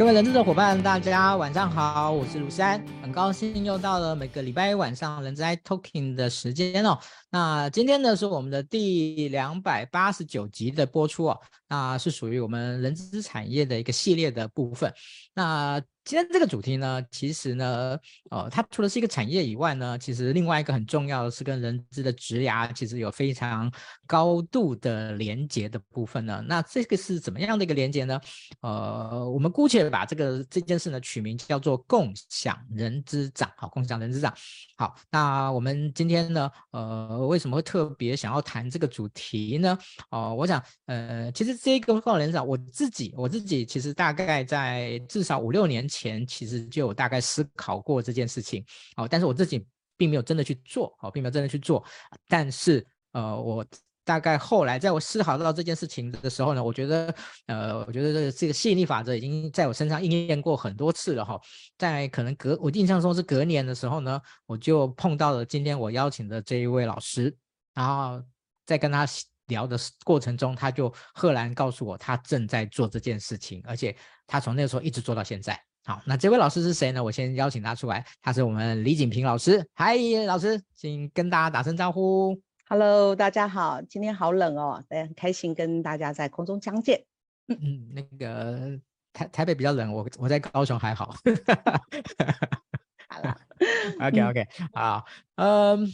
各位人智的伙伴，大家晚上好，我是卢山，很高兴又到了每个礼拜一晚上人资 i Talking 的时间哦。那今天呢是我们的第两百八十九集的播出哦，那是属于我们人资产业的一个系列的部分。那今天这个主题呢，其实呢，呃，它除了是一个产业以外呢，其实另外一个很重要的是跟人资的职涯其实有非常高度的连接的部分呢。那这个是怎么样的一个连接呢？呃，我们姑且把这个这件事呢取名叫做共享人资长，好，共享人资长。好，那我们今天呢，呃，为什么会特别想要谈这个主题呢？哦、我想，呃，其实这个共享人长，我自己我自己其实大概在至少五六年前。前其实就有大概思考过这件事情，哦，但是我自己并没有真的去做，哦，并没有真的去做。但是，呃，我大概后来在我思考到这件事情的时候呢，我觉得，呃，我觉得这个吸引力法则已经在我身上应验过很多次了，哈。在可能隔我印象中是隔年的时候呢，我就碰到了今天我邀请的这一位老师，然后在跟他聊的过程中，他就赫然告诉我，他正在做这件事情，而且他从那个时候一直做到现在。好，那这位老师是谁呢？我先邀请他出来，他是我们李锦平老师。嗨，老师，请跟大家打声招呼。Hello，大家好，今天好冷哦，很开心跟大家在空中相见。嗯嗯，那个台台北比较冷，我我在高雄还好。好了，OK OK，好，嗯，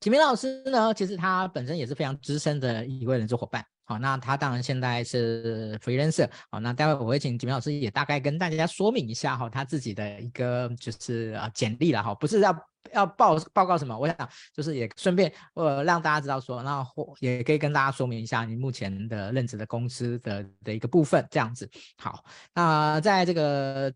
启明老师呢，其实他本身也是非常资深的一位人资伙伴。好，那他当然现在是 freelancer。好，那待会我会请锦明老师也大概跟大家说明一下哈，他自己的一个就是啊简历了哈，不是要要报报告什么，我想就是也顺便呃让大家知道说，那也可以跟大家说明一下你目前的任职的公司的的一个部分这样子。好，那在这个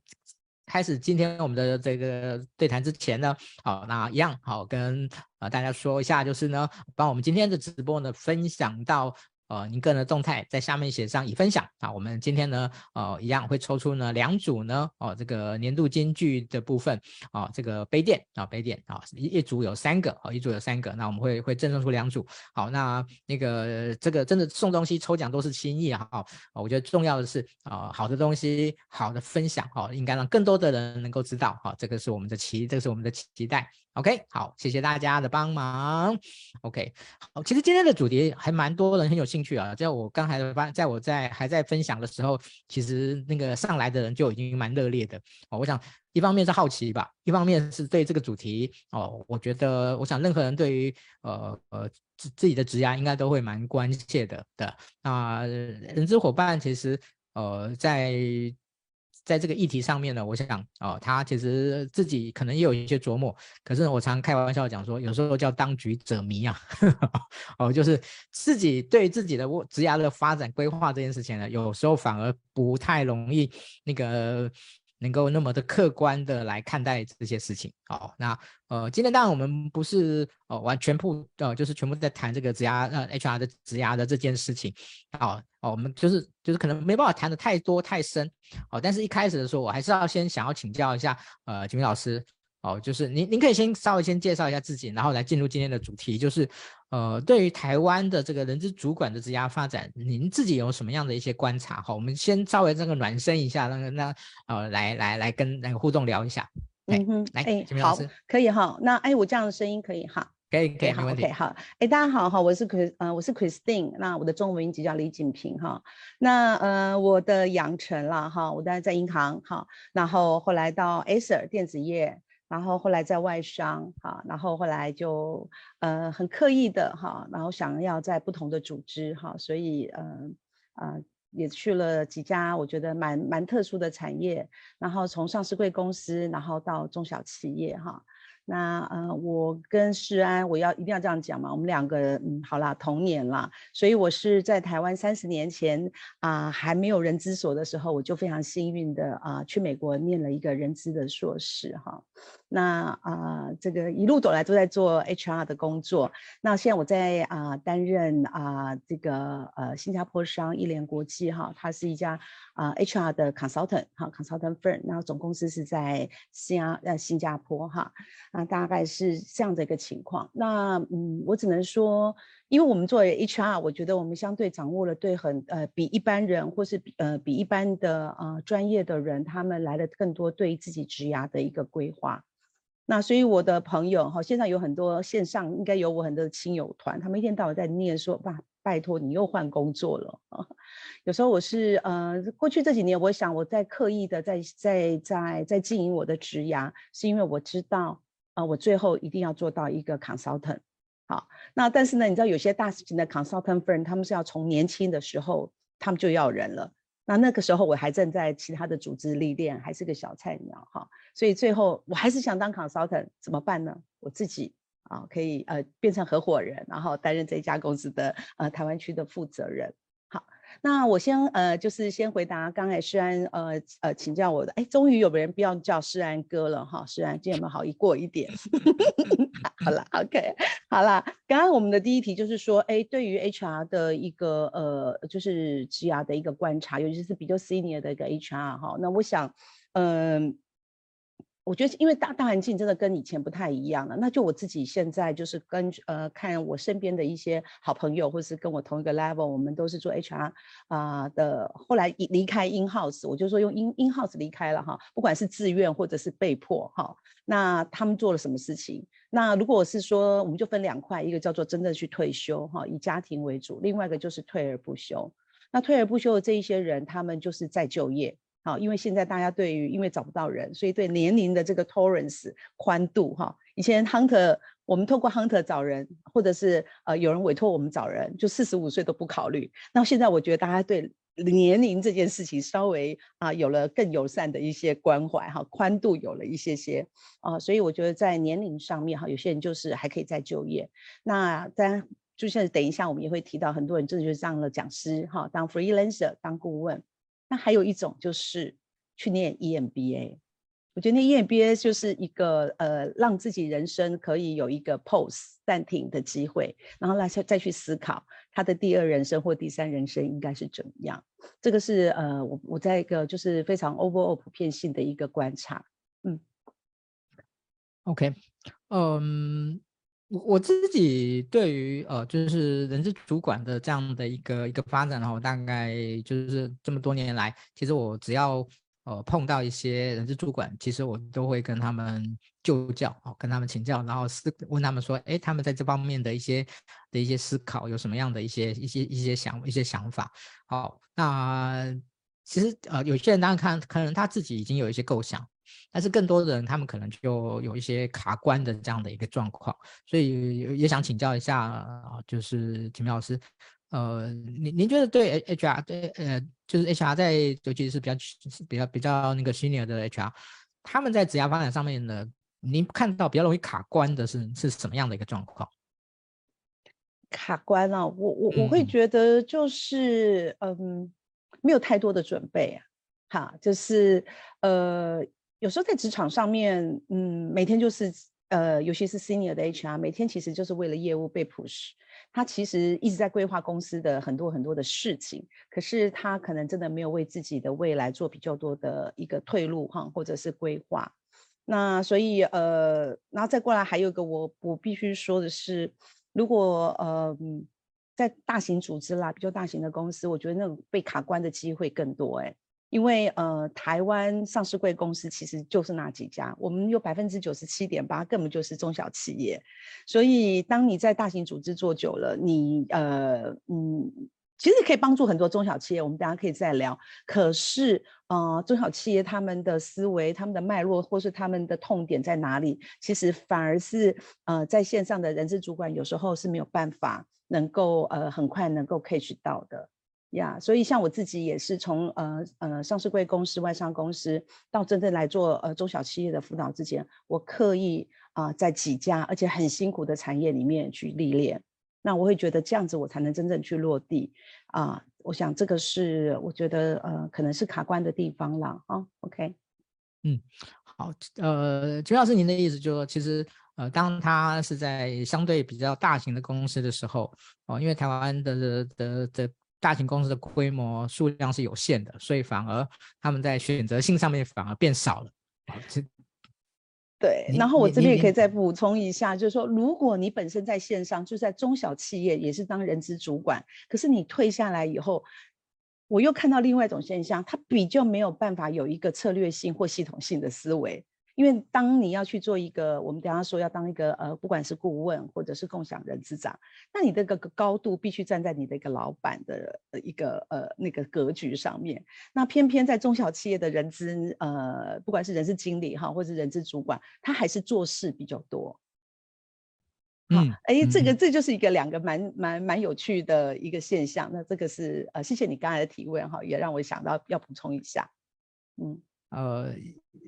开始今天我们的这个对谈之前呢，好，那一样好跟呃大家说一下，就是呢，把我们今天的直播呢分享到。呃，您个人的动态在下面写上已分享啊。我们今天呢，呃，一样会抽出呢两组呢，哦，这个年度金句的部分啊，这个杯垫啊，杯垫啊，一一组有三个啊，一组有三个，那我们会会赠送出两组。好，那那个这个真的送东西抽奖都是心意啊，啊，我觉得重要的是啊，好的东西，好的分享哦，应该让更多的人能够知道，好，这个是我们的期，这个是我们的期待。OK，好，谢谢大家的帮忙。OK，好，其实今天的主题还蛮多人很有兴趣啊。在我刚才发，在我在还在分享的时候，其实那个上来的人就已经蛮热烈的哦。我想一方面是好奇吧，一方面是对这个主题哦，我觉得我想任何人对于呃呃自自己的职涯应该都会蛮关切的的。那人资伙伴其实呃在。在这个议题上面呢，我想哦，他其实自己可能也有一些琢磨。可是我常开玩笑讲说，有时候叫当局者迷啊，哦，就是自己对自己的职涯的发展规划这件事情呢，有时候反而不太容易那个。能够那么的客观的来看待这些事情，好，那呃，今天当然我们不是呃完全部呃就是全部在谈这个职涯呃 HR 的职涯的这件事情，好，哦，我们就是就是可能没办法谈的太多太深，哦，但是一开始的时候我还是要先想要请教一下呃锦平老师。哦，就是您，您可以先稍微先介绍一下自己，然后来进入今天的主题，就是，呃，对于台湾的这个人资主管的职涯发展，您自己有什么样的一些观察？哈，我们先稍微这个暖身一下，那个那呃，来来来跟那个互动聊一下。嗯哼，来，哎，好，可以哈。那哎，我这样的声音可以哈？可以，可以，没问题。Okay, 好，哎，大家好哈，我是 Chris，呃，我是 Christine，那我的中文名字叫李锦平哈。那呃，我的养成啦哈，我当时在银行哈，然后后来到 Acer 电子业。然后后来在外商，哈，然后后来就呃很刻意的哈，然后想要在不同的组织哈，所以呃呃也去了几家我觉得蛮蛮特殊的产业，然后从上市贵公司，然后到中小企业哈。那呃，我跟世安，我要一定要这样讲嘛，我们两个嗯，好啦，同年啦，所以我是在台湾三十年前啊、还没有人资所的时候，我就非常幸运的啊、去美国念了一个人资的硕士哈。那啊、这个一路走来都在做 HR 的工作。那现在我在啊、担任啊、这个呃新加坡商一联国际哈，它是一家啊、HR 的 consultant 哈 consultant firm，然后总公司是在新加呃新加坡哈。那大概是这样的一个情况。那嗯，我只能说，因为我们作为 HR，我觉得我们相对掌握了对很呃比一般人或是比呃比一般的呃专业的人，他们来的更多对自己职涯的一个规划。那所以我的朋友哈，现在有很多线上应该有我很多亲友团，他们一天到晚在念说，爸，拜托你又换工作了。有时候我是呃，过去这几年，我想我在刻意的在在在在经营我的职涯，是因为我知道。啊，我最后一定要做到一个 consultant，好，那但是呢，你知道有些大型的 consultant firm，他们是要从年轻的时候他们就要人了，那那个时候我还正在其他的组织历练，还是个小菜鸟哈，所以最后我还是想当 consultant，怎么办呢？我自己啊可以呃变成合伙人，然后担任这家公司的呃台湾区的负责人。好那我先呃，就是先回答刚才诗安呃呃请教我的，哎，终于有人不要叫诗安哥了哈，诗安，今天有没有好一过一点？好了，OK，好了，刚刚我们的第一题就是说，哎，对于 HR 的一个呃，就是职涯的一个观察，尤其是比较 senior 的一个 HR 哈，那我想，嗯、我觉得，因为大大环境真的跟以前不太一样了。那就我自己现在就是跟呃看我身边的一些好朋友，或是跟我同一个 level，我们都是做 HR 啊、的。后来离开 in house，我就说用 in in house 离开了哈，不管是自愿或者是被迫哈。那他们做了什么事情？那如果是说，我们就分两块，一个叫做真正去退休哈，以家庭为主；另外一个就是退而不休。那退而不休的这一些人，他们就是在就业。好，因为现在大家对于因为找不到人，所以对年龄的这个 tolerance 宽度哈，以前 hunter 我们透过 hunter 找人，或者是呃有人委托我们找人，就四十五岁都不考虑。那现在我觉得大家对年龄这件事情稍微啊有了更友善的一些关怀哈，宽度有了一些些啊，所以我觉得在年龄上面哈，有些人就是还可以再就业。那当然就像等一下我们也会提到，很多人真的就是当了讲师哈，当 freelancer 当顾问。那还有一种就是去念 EMBA，我觉得念 EMBA 就是一个呃，让自己人生可以有一个 pause 暂停的机会，然后来再再去思考他的第二人生或第三人生应该是怎么样。这个是呃，我我在一个就是非常 overall 普遍性的一个观察。嗯，OK，嗯。我我自己对于呃，就是人事主管的这样的一个一个发展的话，大概就是这么多年来，其实我只要呃碰到一些人事主管，其实我都会跟他们就教哦，跟他们请教，然后是问他们说，哎，他们在这方面的一些的一些思考有什么样的一些一些一些想一些想法。好，那其实呃，有些人当然看可能他自己已经有一些构想。但是更多的人，他们可能就有一些卡关的这样的一个状况，所以也想请教一下啊，就是秦明老师，呃，您您觉得对 HR 对呃，就是 HR 在尤其是比较比较比较那个 senior 的 HR，他们在职业发展上面呢，您看到比较容易卡关的是是什么样的一个状况？卡关啊，我我我会觉得就是嗯，嗯，没有太多的准备啊，哈，就是呃。有时候在职场上面，嗯，每天就是，呃，尤其是 senior 的 HR，每天其实就是为了业务被 push，他其实一直在规划公司的很多很多的事情，可是他可能真的没有为自己的未来做比较多的一个退路哈，或者是规划。那所以，呃，然后再过来还有一个我我必须说的是，如果呃在大型组织啦，比较大型的公司，我觉得那种被卡关的机会更多哎。因为呃，台湾上市贵公司其实就是那几家，我们有百分之九十七点八根本就是中小企业，所以当你在大型组织做久了，你呃嗯，其实可以帮助很多中小企业，我们等下可以再聊。可是呃，中小企业他们的思维、他们的脉络或是他们的痛点在哪里，其实反而是呃在线上的人事主管有时候是没有办法能够呃很快能够 catch 到的。呀所以像我自己也是从呃呃上市贵公司、外商公司到真正来做呃中小企业的辅导之前，我刻意啊、在几家而且很辛苦的产业里面去历练，那我会觉得这样子我才能真正去落地啊、我想这个是我觉得呃可能是卡关的地方了啊。OK，嗯，好，呃，邱老师您的意思就是说，其实呃当他是在相对比较大型的公司的时候哦、因为台湾的的的。大型公司的规模数量是有限的，所以反而他们在选择性上面反而变少了。对，然后我这边也可以再补充一下，就是说，如果你本身在线上，就在中小企业也是当人资主管，可是你退下来以后，我又看到另外一种现象，他比较没有办法有一个策略性或系统性的思维。因为当你要去做一个，我们等下说要当一个呃，不管是顾问或者是共享人资长，那你这个高度必须站在你的一个老板的一个呃那个格局上面。那偏偏在中小企业的人资呃，不管是人事经理哈，或者是人资主管，他还是做事比较多。好，哎，这个这就是一个两个蛮蛮蛮有趣的一个现象。那这个是呃，谢谢你刚才的提问哈，也让我想到要补充一下。嗯。呃，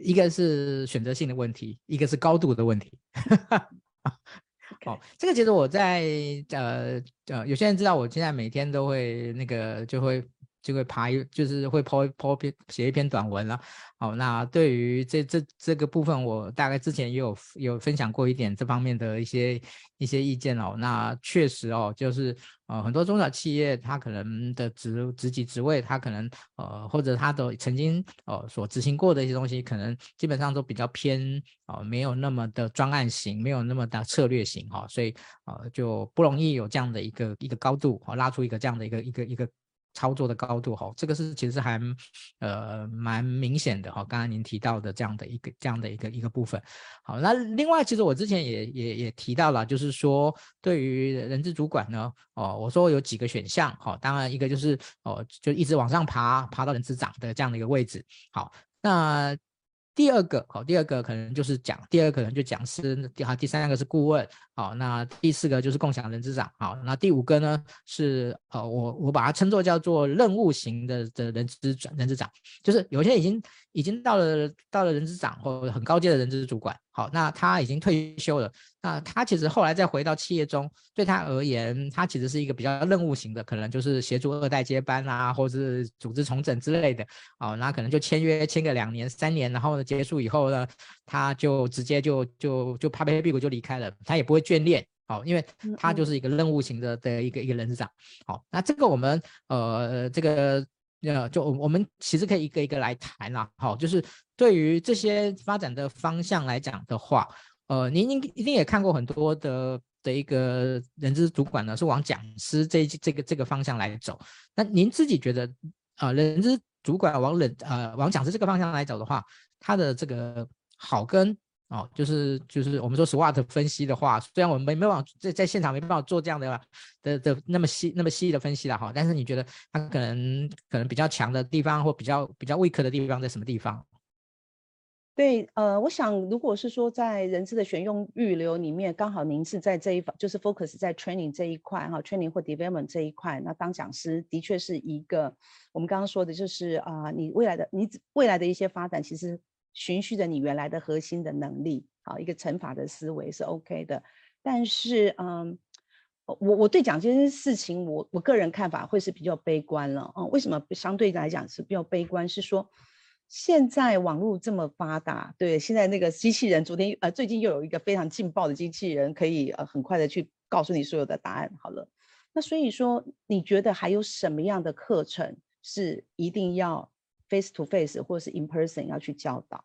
一个是选择性的问题，一个是高度的问题。好，这个其实我在呃呃，有些人知道，我现在每天都会那个就会。就会爬一，就是会 po po 篇写一篇短文了。好，那对于这这这个部分，我大概之前也有有分享过一点这方面的一些一些意见哦。那确实哦，就是呃很多中小企业，它可能的职职级职位，它可能呃或者它的曾经呃所执行过的一些东西，可能基本上都比较偏呃没有那么的专案型，没有那么的策略型哈、哦，所以呃就不容易有这样的一个一个高度哦，拉出一个这样的一个一个一个。操作的高度哈，这个是其实还呃蛮明显的哈。刚刚您提到的这样的一个这样的一个一个部分，好，那另外其实我之前也也也提到了，就是说对于人资主管呢，哦，我说有几个选项哈，当然一个就是哦，就一直往上爬，爬到人资长的这样的一个位置，好，那。第二个，好，第二个可能就是讲，第二个可能就讲师，第好，第三个是顾问，好，那第四个就是共享人资长，好，那第五个呢是呃，我我把它称作叫做任务型的的人资转人资长，就是有些已经已经到了到了人资长或很高阶的人资主管，好，那他已经退休了。那他其实后来再回到企业中，对他而言，他其实是一个比较任务型的，可能就是协助二代接班啊，或者是组织重整之类的。哦，那可能就签约签个两年、三年，然后呢结束以后呢，他就直接就就就拍拍屁股就离开了，他也不会眷恋。哦，因为他就是一个任务型的的一个一个人资长。好，那这个我们呃这个呃就我们其实可以一个一个来谈啦。好，就是对于这些发展的方向来讲的话。呃，您应一定也看过很多的的一个人资主管呢，是往讲师这这个这个方向来走。那您自己觉得，啊、呃，人资主管往人呃往讲师这个方向来走的话，他的这个好跟哦，就是就是我们说 SWOT 分析的话，虽然我们没没办法在在现场没办法做这样的的的那么细那么细的分析了哈，但是你觉得他可能可能比较强的地方或比较比较 weak 的地方在什么地方？对，呃，我想，如果是说在人资的选用预留里面，刚好您是在这一方，就是 focus 在 training 这一块哈，training 或 development 这一块，那当讲师的确是一个我们刚刚说的，就是啊、你未来的你未来的一些发展，其实循序着你原来的核心的能力，好，一个乘法的思维是 OK 的。但是，嗯，我我对讲这件事情，我我个人看法会是比较悲观了，嗯，为什么相对来讲是比较悲观？是说。现在网络这么发达，对，现在那个机器人，昨天呃，最近又有一个非常劲爆的机器人，可以呃很快的去告诉你所有的答案。好了，那所以说，你觉得还有什么样的课程是一定要 face to face 或是 in person 要去教导？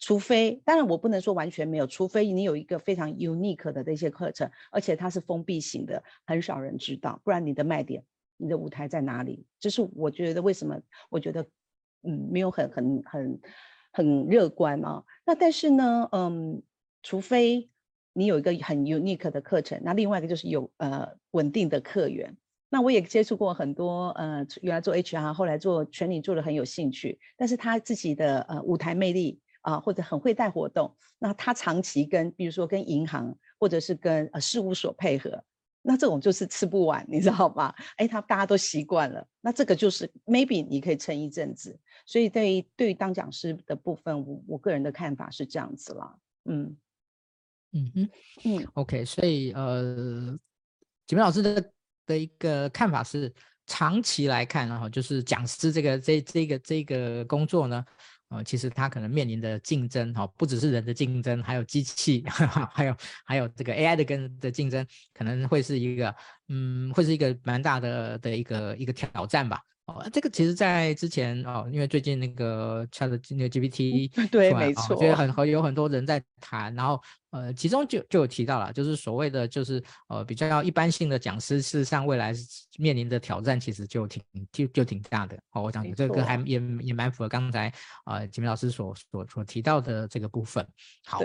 除非，当然我不能说完全没有，除非你有一个非常 unique 的那些课程，而且它是封闭型的，很少人知道，不然你的卖点，你的舞台在哪里？这是我觉得为什么我觉得。嗯，没有很很很很乐观啊。那但是呢，嗯，除非你有一个很 unique 的课程，那另外一个就是有呃稳定的客源。那我也接触过很多呃，原来做 HR，后来做全领做的很有兴趣，但是他自己的呃舞台魅力啊，或者很会带活动，那他长期跟比如说跟银行或者是跟呃事务所配合。那这种就是吃不完，你知道吧？哎，他大家都习惯了，那这个就是 maybe 你可以撑一阵子。所以对于对于当讲师的部分，我我个人的看法是这样子啦。嗯嗯哼嗯，OK。所以呃，洁民老师的的一个看法是，长期来看，然后就是讲师这个这这个这个工作呢。呃，其实它可能面临的竞争，哈，不只是人的竞争，还有机器，还有还有这个 AI 的跟的竞争，可能会是一个，嗯，会是一个蛮大的的一个一个挑战吧。哦，这个其实，在之前哦，因为最近那个 Chat 那个 GPT 对，没错，所以很很有很多人在谈，然后呃，其中就就有提到了，就是所谓的就是呃比较一般性的讲师，事实上未来面临的挑战其实就挺就就挺大的。哦，我想这个还也也蛮符合刚才呃洁民老师所所所提到的这个部分。好，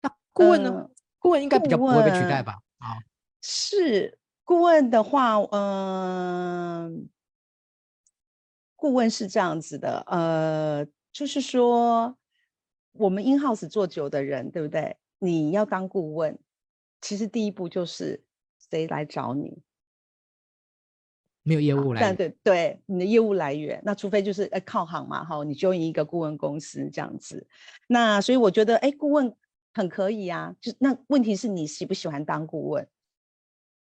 那顾问呢？呃、顾问应该比较不会被取代吧？啊，是顾问的话，嗯、呃。顾问是这样子的，呃，就是说，我们 in house 做久的人，对不对？你要当顾问，其实第一步就是谁来找你？没有业务来源，对对，你的业务来源，那除非就是呃靠行嘛，哈，你 join 一个顾问公司这样子。那所以我觉得，哎，顾问很可以啊，就那问题是你喜不喜欢当顾问？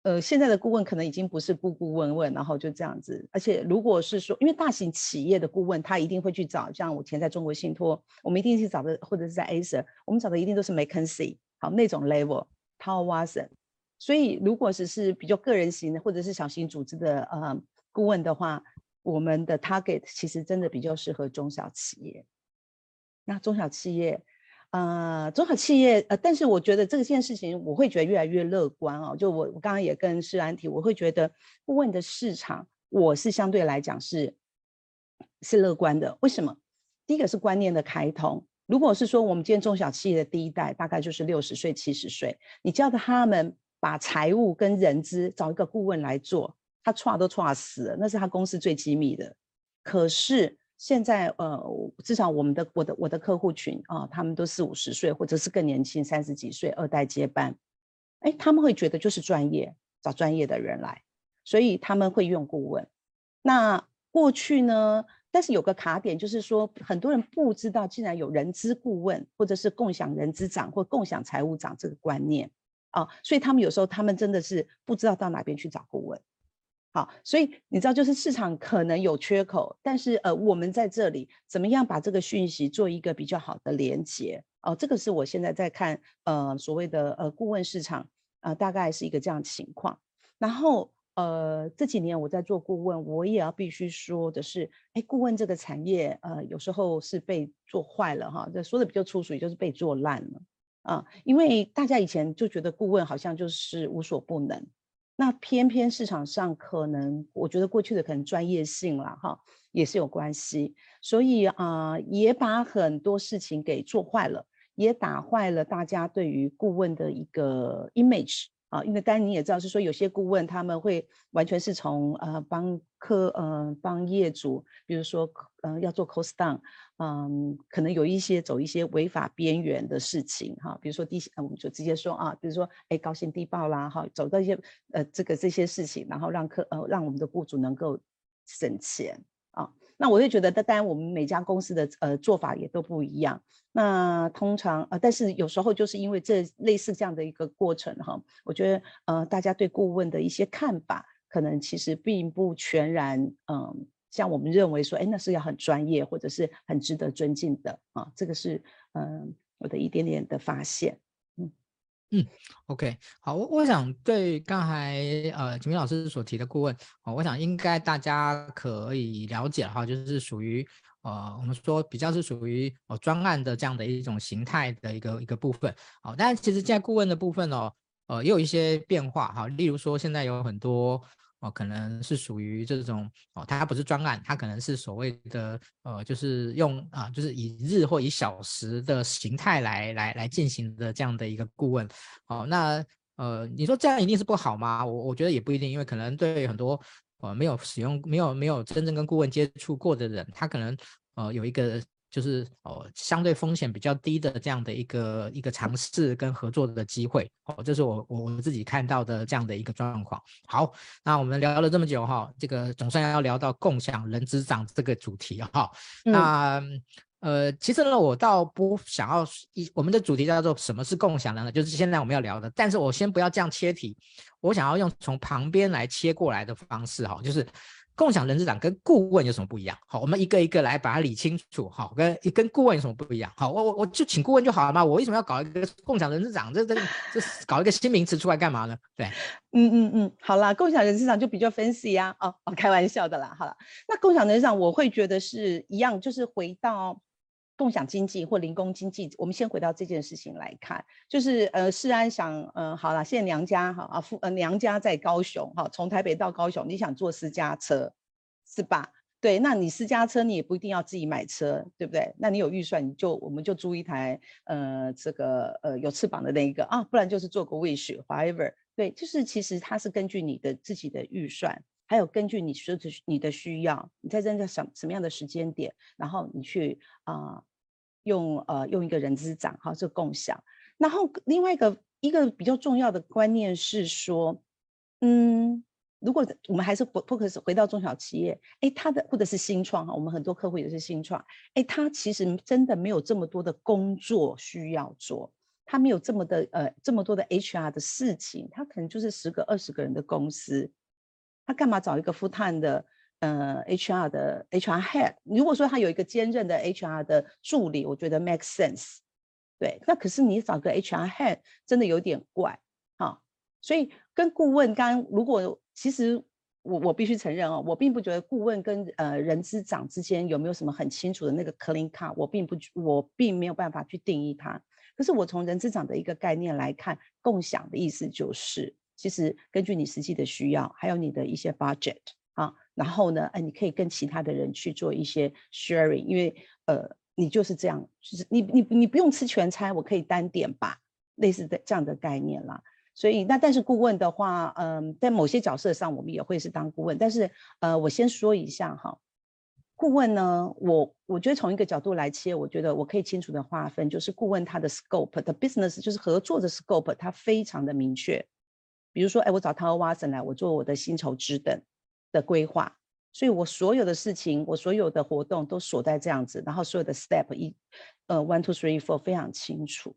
呃，现在的顾问可能已经不是顾顾问问，然后就这样子。而且如果是说，因为大型企业的顾问，他一定会去找，像我前在中国信托，我们一定是找的，或者是在 aser 我们找的一定都是 McKinsey，好那种 level，Tow Watson。所以如果只是比较个人型的，或者是小型组织的呃顾问的话，我们的 target 其实真的比较适合中小企业。那中小企业。呃，中小企业，呃，但是我觉得这件事情，我会觉得越来越乐观哦。就我，我刚刚也跟诗安提，我会觉得顾问的市场，我是相对来讲是是乐观的。为什么？第一个是观念的开通。如果是说我们今天中小企业的第一代，大概就是六十岁、七十岁，你叫他们把财务跟人资找一个顾问来做，他错都错死了，那是他公司最机密的。可是。现在呃，至少我们的我的我的客户群啊，他们都四五十岁，或者是更年轻，三十几岁，二代接班，哎，他们会觉得就是专业，找专业的人来，所以他们会用顾问。那过去呢，但是有个卡点，就是说很多人不知道，竟然有人资顾问，或者是共享人资长或共享财务长这个观念啊，所以他们有时候他们真的是不知道到哪边去找顾问。好，所以你知道，就是市场可能有缺口，但是呃，我们在这里怎么样把这个讯息做一个比较好的连接？哦、这个是我现在在看，呃，所谓的呃顾问市场，呃，大概是一个这样情况。然后呃，这几年我在做顾问，我也要必须说的是，哎，顾问这个产业，呃，有时候是被做坏了哈，这说的比较粗俗，也就是被做烂了啊、因为大家以前就觉得顾问好像就是无所不能。那偏偏市场上可能，我觉得过去的可能专业性了哈，也是有关系，所以啊、也把很多事情给做坏了，也打坏了大家对于顾问的一个 image。啊，因为当然你也知道，是说有些顾问他们会完全是从呃帮客呃帮业主，比如说呃要做 cost down，嗯，可能有一些走一些违法边缘的事情哈，比如说低，我们就直接说啊，比如说哎高薪低报啦哈，走到一些呃这个这些事情，然后让客呃让我们的雇主能够省钱。那我会觉得，当然我们每家公司的呃做法也都不一样。那通常呃，但是有时候就是因为这类似这样的一个过程哈，我觉得呃大家对顾问的一些看法，可能其实并不全然嗯、像我们认为说，哎，那是要很专业或者是很值得尊敬的啊。这个是嗯、我的一点点的发现。嗯，OK，好，我我想对刚才呃秦明老师所提的顾问，哦，我想应该大家可以了解哈，就是属于呃我们说比较是属于呃专案的这样的一种形态的一个一个部分，好，但其实现在顾问的部分哦，呃也有一些变化哈，例如说现在有很多。哦，可能是属于这种哦，它不是专案，它可能是所谓的呃，就是用啊，就是以日或以小时的形态来来来进行的这样的一个顾问。哦，那呃，你说这样一定是不好吗？我我觉得也不一定，因为可能对很多呃没有使用、没有没有真正跟顾问接触过的人，他可能呃有一个。就是哦，相对风险比较低的这样的一个一个尝试跟合作的机会哦，这是我我我自己看到的这样的一个状况。好，那我们聊了这么久哈，这个总算要聊到共享人资长这个主题哈。嗯、那呃，其实呢，我倒不想要一我们的主题叫做什么是共享人呢？就是现在我们要聊的。但是我先不要这样切题，我想要用从旁边来切过来的方式哈，就是。共享人事长跟顾问有什么不一样？好，我们一个一个来把它理清楚。好，跟跟顾问有什么不一样？好，我我我就请顾问就好了嘛。我为什么要搞一个共享人事长？这这这搞一个新名词出来干嘛呢？对，嗯嗯嗯，好啦，共享人事长就比较分析呀。哦哦，开玩笑的啦。好了，那共享人事长我会觉得是一样，就是回到。共享经济或零工经济，我们先回到这件事情来看，就是呃，世安想，呃，好了，现在娘家哈啊，父呃娘家在高雄哈，从台北到高雄，你想坐私家车，是吧？对，那你私家车你也不一定要自己买车，对不对？那你有预算，你就我们就租一台呃这个呃有翅膀的那一个啊，不然就是坐个 Wish，whatever，对，就是其实它是根据你的自己的预算，还有根据你说的你的需要，你在这个什什么样的时间点，然后你去啊。用呃用一个人资长哈，这共享。然后另外一个一个比较重要的观念是说，嗯，如果我们还是 focus 回到中小企业，哎，他的或者是新创哈，我们很多客户也是新创，哎，他其实真的没有这么多的工作需要做，他没有这么的呃这么多的 HR 的事情，他可能就是十个二十个人的公司，他干嘛找一个 full time 的？呃，HR 的 HR head，如果说他有一个兼任的 HR 的助理，我觉得 make sense。对，那可是你找个 HR head 真的有点怪啊。所以跟顾问刚，刚如果其实我我必须承认哦，我并不觉得顾问跟呃人资长之间有没有什么很清楚的那个 clean cut，我并不我并没有办法去定义它。可是我从人资长的一个概念来看，共享的意思就是，其实根据你实际的需要，还有你的一些 budget。然后呢，哎，你可以跟其他的人去做一些 sharing，因为呃，你就是这样，就是你你你不用吃全餐，我可以单点吧，类似的这样的概念啦。所以那但是顾问的话，嗯、在某些角色上我们也会是当顾问，但是呃，我先说一下哈，顾问呢，我我觉得从一个角度来切，我觉得我可以清楚的划分，就是顾问他的 scope 的 business 就是合作的 scope，它非常的明确。比如说，哎，我找 Tao Watson 来，我做我的薪酬职等。的规划，所以我所有的事情，我所有的活动都锁在这样子，然后所有的 step 一，呃，one two three four 非常清楚。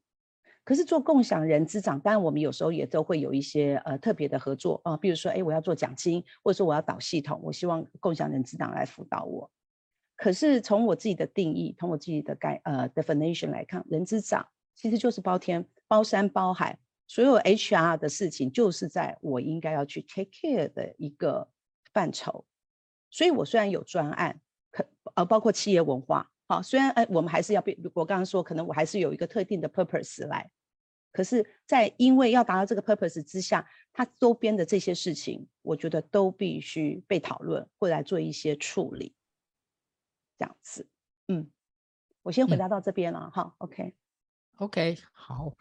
可是做共享人资长，当然我们有时候也都会有一些呃特别的合作啊，比如说，哎，我要做奖金，或者说我要导系统，我希望共享人资长来辅导我。可是从我自己的定义，从我自己的概呃 definition 来看，人资长其实就是包天包山包海，所有 HR 的事情就是在我应该要去 take care 的一个。范畴，所以我虽然有专案，可呃包括企业文化，好，虽然哎我们还是要被我刚刚说，可能我还是有一个特定的 purpose 来，可是，在因为要达到这个 purpose 之下，它周边的这些事情，我觉得都必须被讨论，或来做一些处理，这样子，嗯，我先回答到这边了，哈、嗯、OK，OK，okay. okay, 好，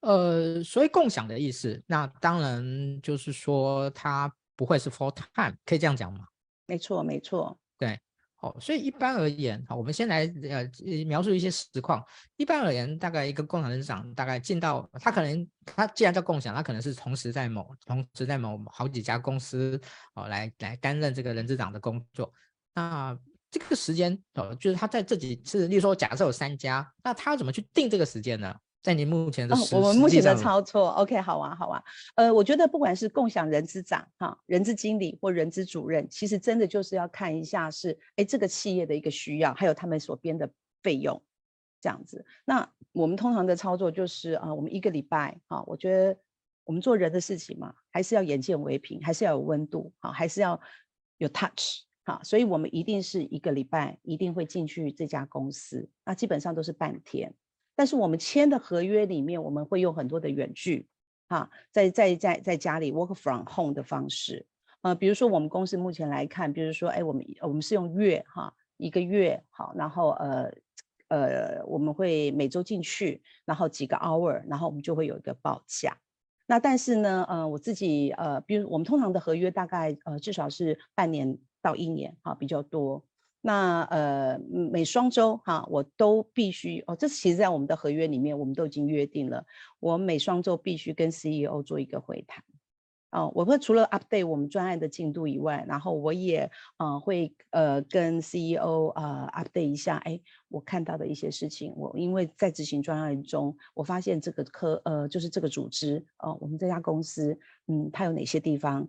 呃，所以共享的意思，那当然就是说它。不会是 full time，可以这样讲吗？没错，没错。对，哦，所以一般而言，好，我们先来呃描述一些实况。一般而言，大概一个共享人资长大概进到他可能他既然叫共享，他可能是同时在某同时在某好几家公司哦来来担任这个人资长的工作。那这个时间哦，就是他在这几次，例如说假设有三家，那他要怎么去定这个时间呢？在你目前的、哦，我们目前的操作，OK，好啊，好啊。呃，我觉得不管是共享人资长、哈人资经理或人资主任，其实真的就是要看一下是，哎，这个企业的一个需要，还有他们所编的费用，这样子。那我们通常的操作就是啊，我们一个礼拜，哈，我觉得我们做人的事情嘛，还是要眼见为凭，还是要有温度，哈，还是要有 touch，哈，所以我们一定是一个礼拜一定会进去这家公司，那基本上都是半天。但是我们签的合约里面，我们会用很多的远距，哈，在在在在家里 work from home 的方式，呃，比如说我们公司目前来看，比如说，哎，我们我们是用月哈，一个月好，然后呃呃，我们会每周进去，然后几个 hour，然后我们就会有一个报价。那但是呢，呃，我自己呃，比如我们通常的合约大概呃至少是半年到一年，哈，比较多。那呃每双周哈，我都必须哦，这其实在我们的合约里面，我们都已经约定了，我每双周必须跟 CEO 做一个会谈。哦，我会除了 update 我们专案的进度以外，然后我也呃会呃跟 CEO 呃 update 一下，哎，我看到的一些事情，我因为在执行专案中，我发现这个科呃就是这个组织哦，我们这家公司嗯，它有哪些地方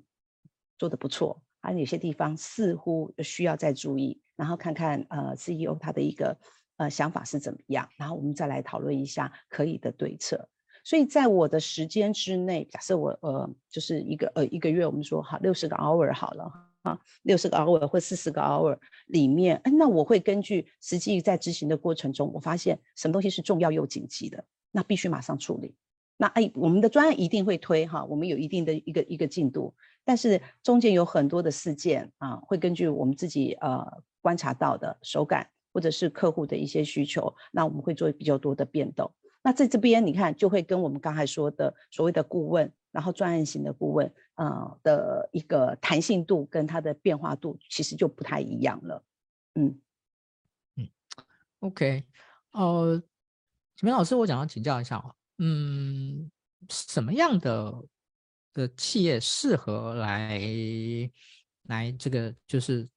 做得不错。还有哪些地方似乎需要再注意，然后看看呃 CEO 他的一个呃想法是怎么样，然后我们再来讨论一下可以的对策。所以在我的时间之内，假设我呃就是一个呃一个月，我们说好六十个 hour 好了啊，六十个 hour 或四十个 hour 里面，哎，那我会根据实际在执行的过程中，我发现什么东西是重要又紧急的，那必须马上处理。那哎，我们的专案一定会推哈，我们有一定的一个一个进度，但是中间有很多的事件啊，会根据我们自己呃观察到的手感或者是客户的一些需求，那我们会做比较多的变动。那在这边你看，就会跟我们刚才说的所谓的顾问，然后专案型的顾问，呃的一个弹性度跟它的变化度，其实就不太一样了。嗯嗯，OK，呃，启明老师，我想要请教一下哦，嗯，什么样的的企业适合来来这个就是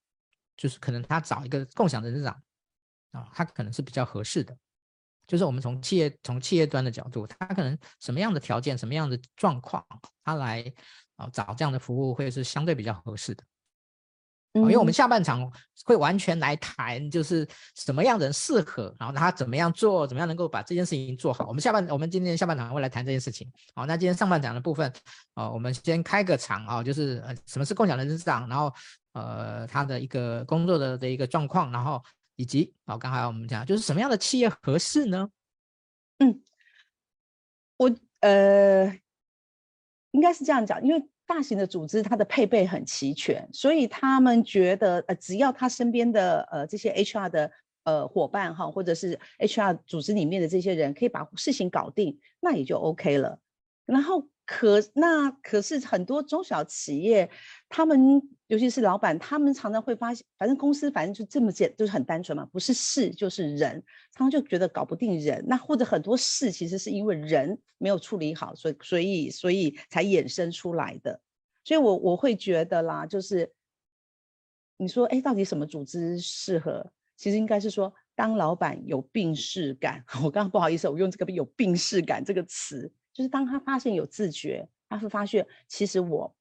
就是可能他找一个共享人资长啊，他可能是比较合适的。就是我们从企业从企业端的角度，他可能什么样的条件、什么样的状况，他来啊找这样的服务会是相对比较合适的。因为我们下半场会完全来谈，就是什么样的人适合，然后他怎么样做，怎么样能够把这件事情做好。我们下半我们今天下半场会来谈这件事情。好，那今天上半场的部分，啊，我们先开个场啊，就是呃什么是共享人资长，然后呃他的一个工作的的一个状况，然后。以及好，刚才我们讲就是什么样的企业合适呢？嗯，我呃，应该是这样讲，因为大型的组织它的配备很齐全，所以他们觉得呃，只要他身边的呃这些 HR 的呃伙伴哈，或者是 HR 组织里面的这些人可以把事情搞定，那也就 OK 了。然后。可那可是很多中小企业，他们尤其是老板，他们常常会发现，反正公司反正就这么简，就是很单纯嘛，不是事就是人，常常就觉得搞不定人。那或者很多事其实是因为人没有处理好，所以所以所以才衍生出来的。所以我我会觉得啦，就是你说，哎，到底什么组织适合？其实应该是说，当老板有病识感。我刚刚不好意思，我用这个“有病识感”这个词。就是当他发现有自觉，他会发现其实我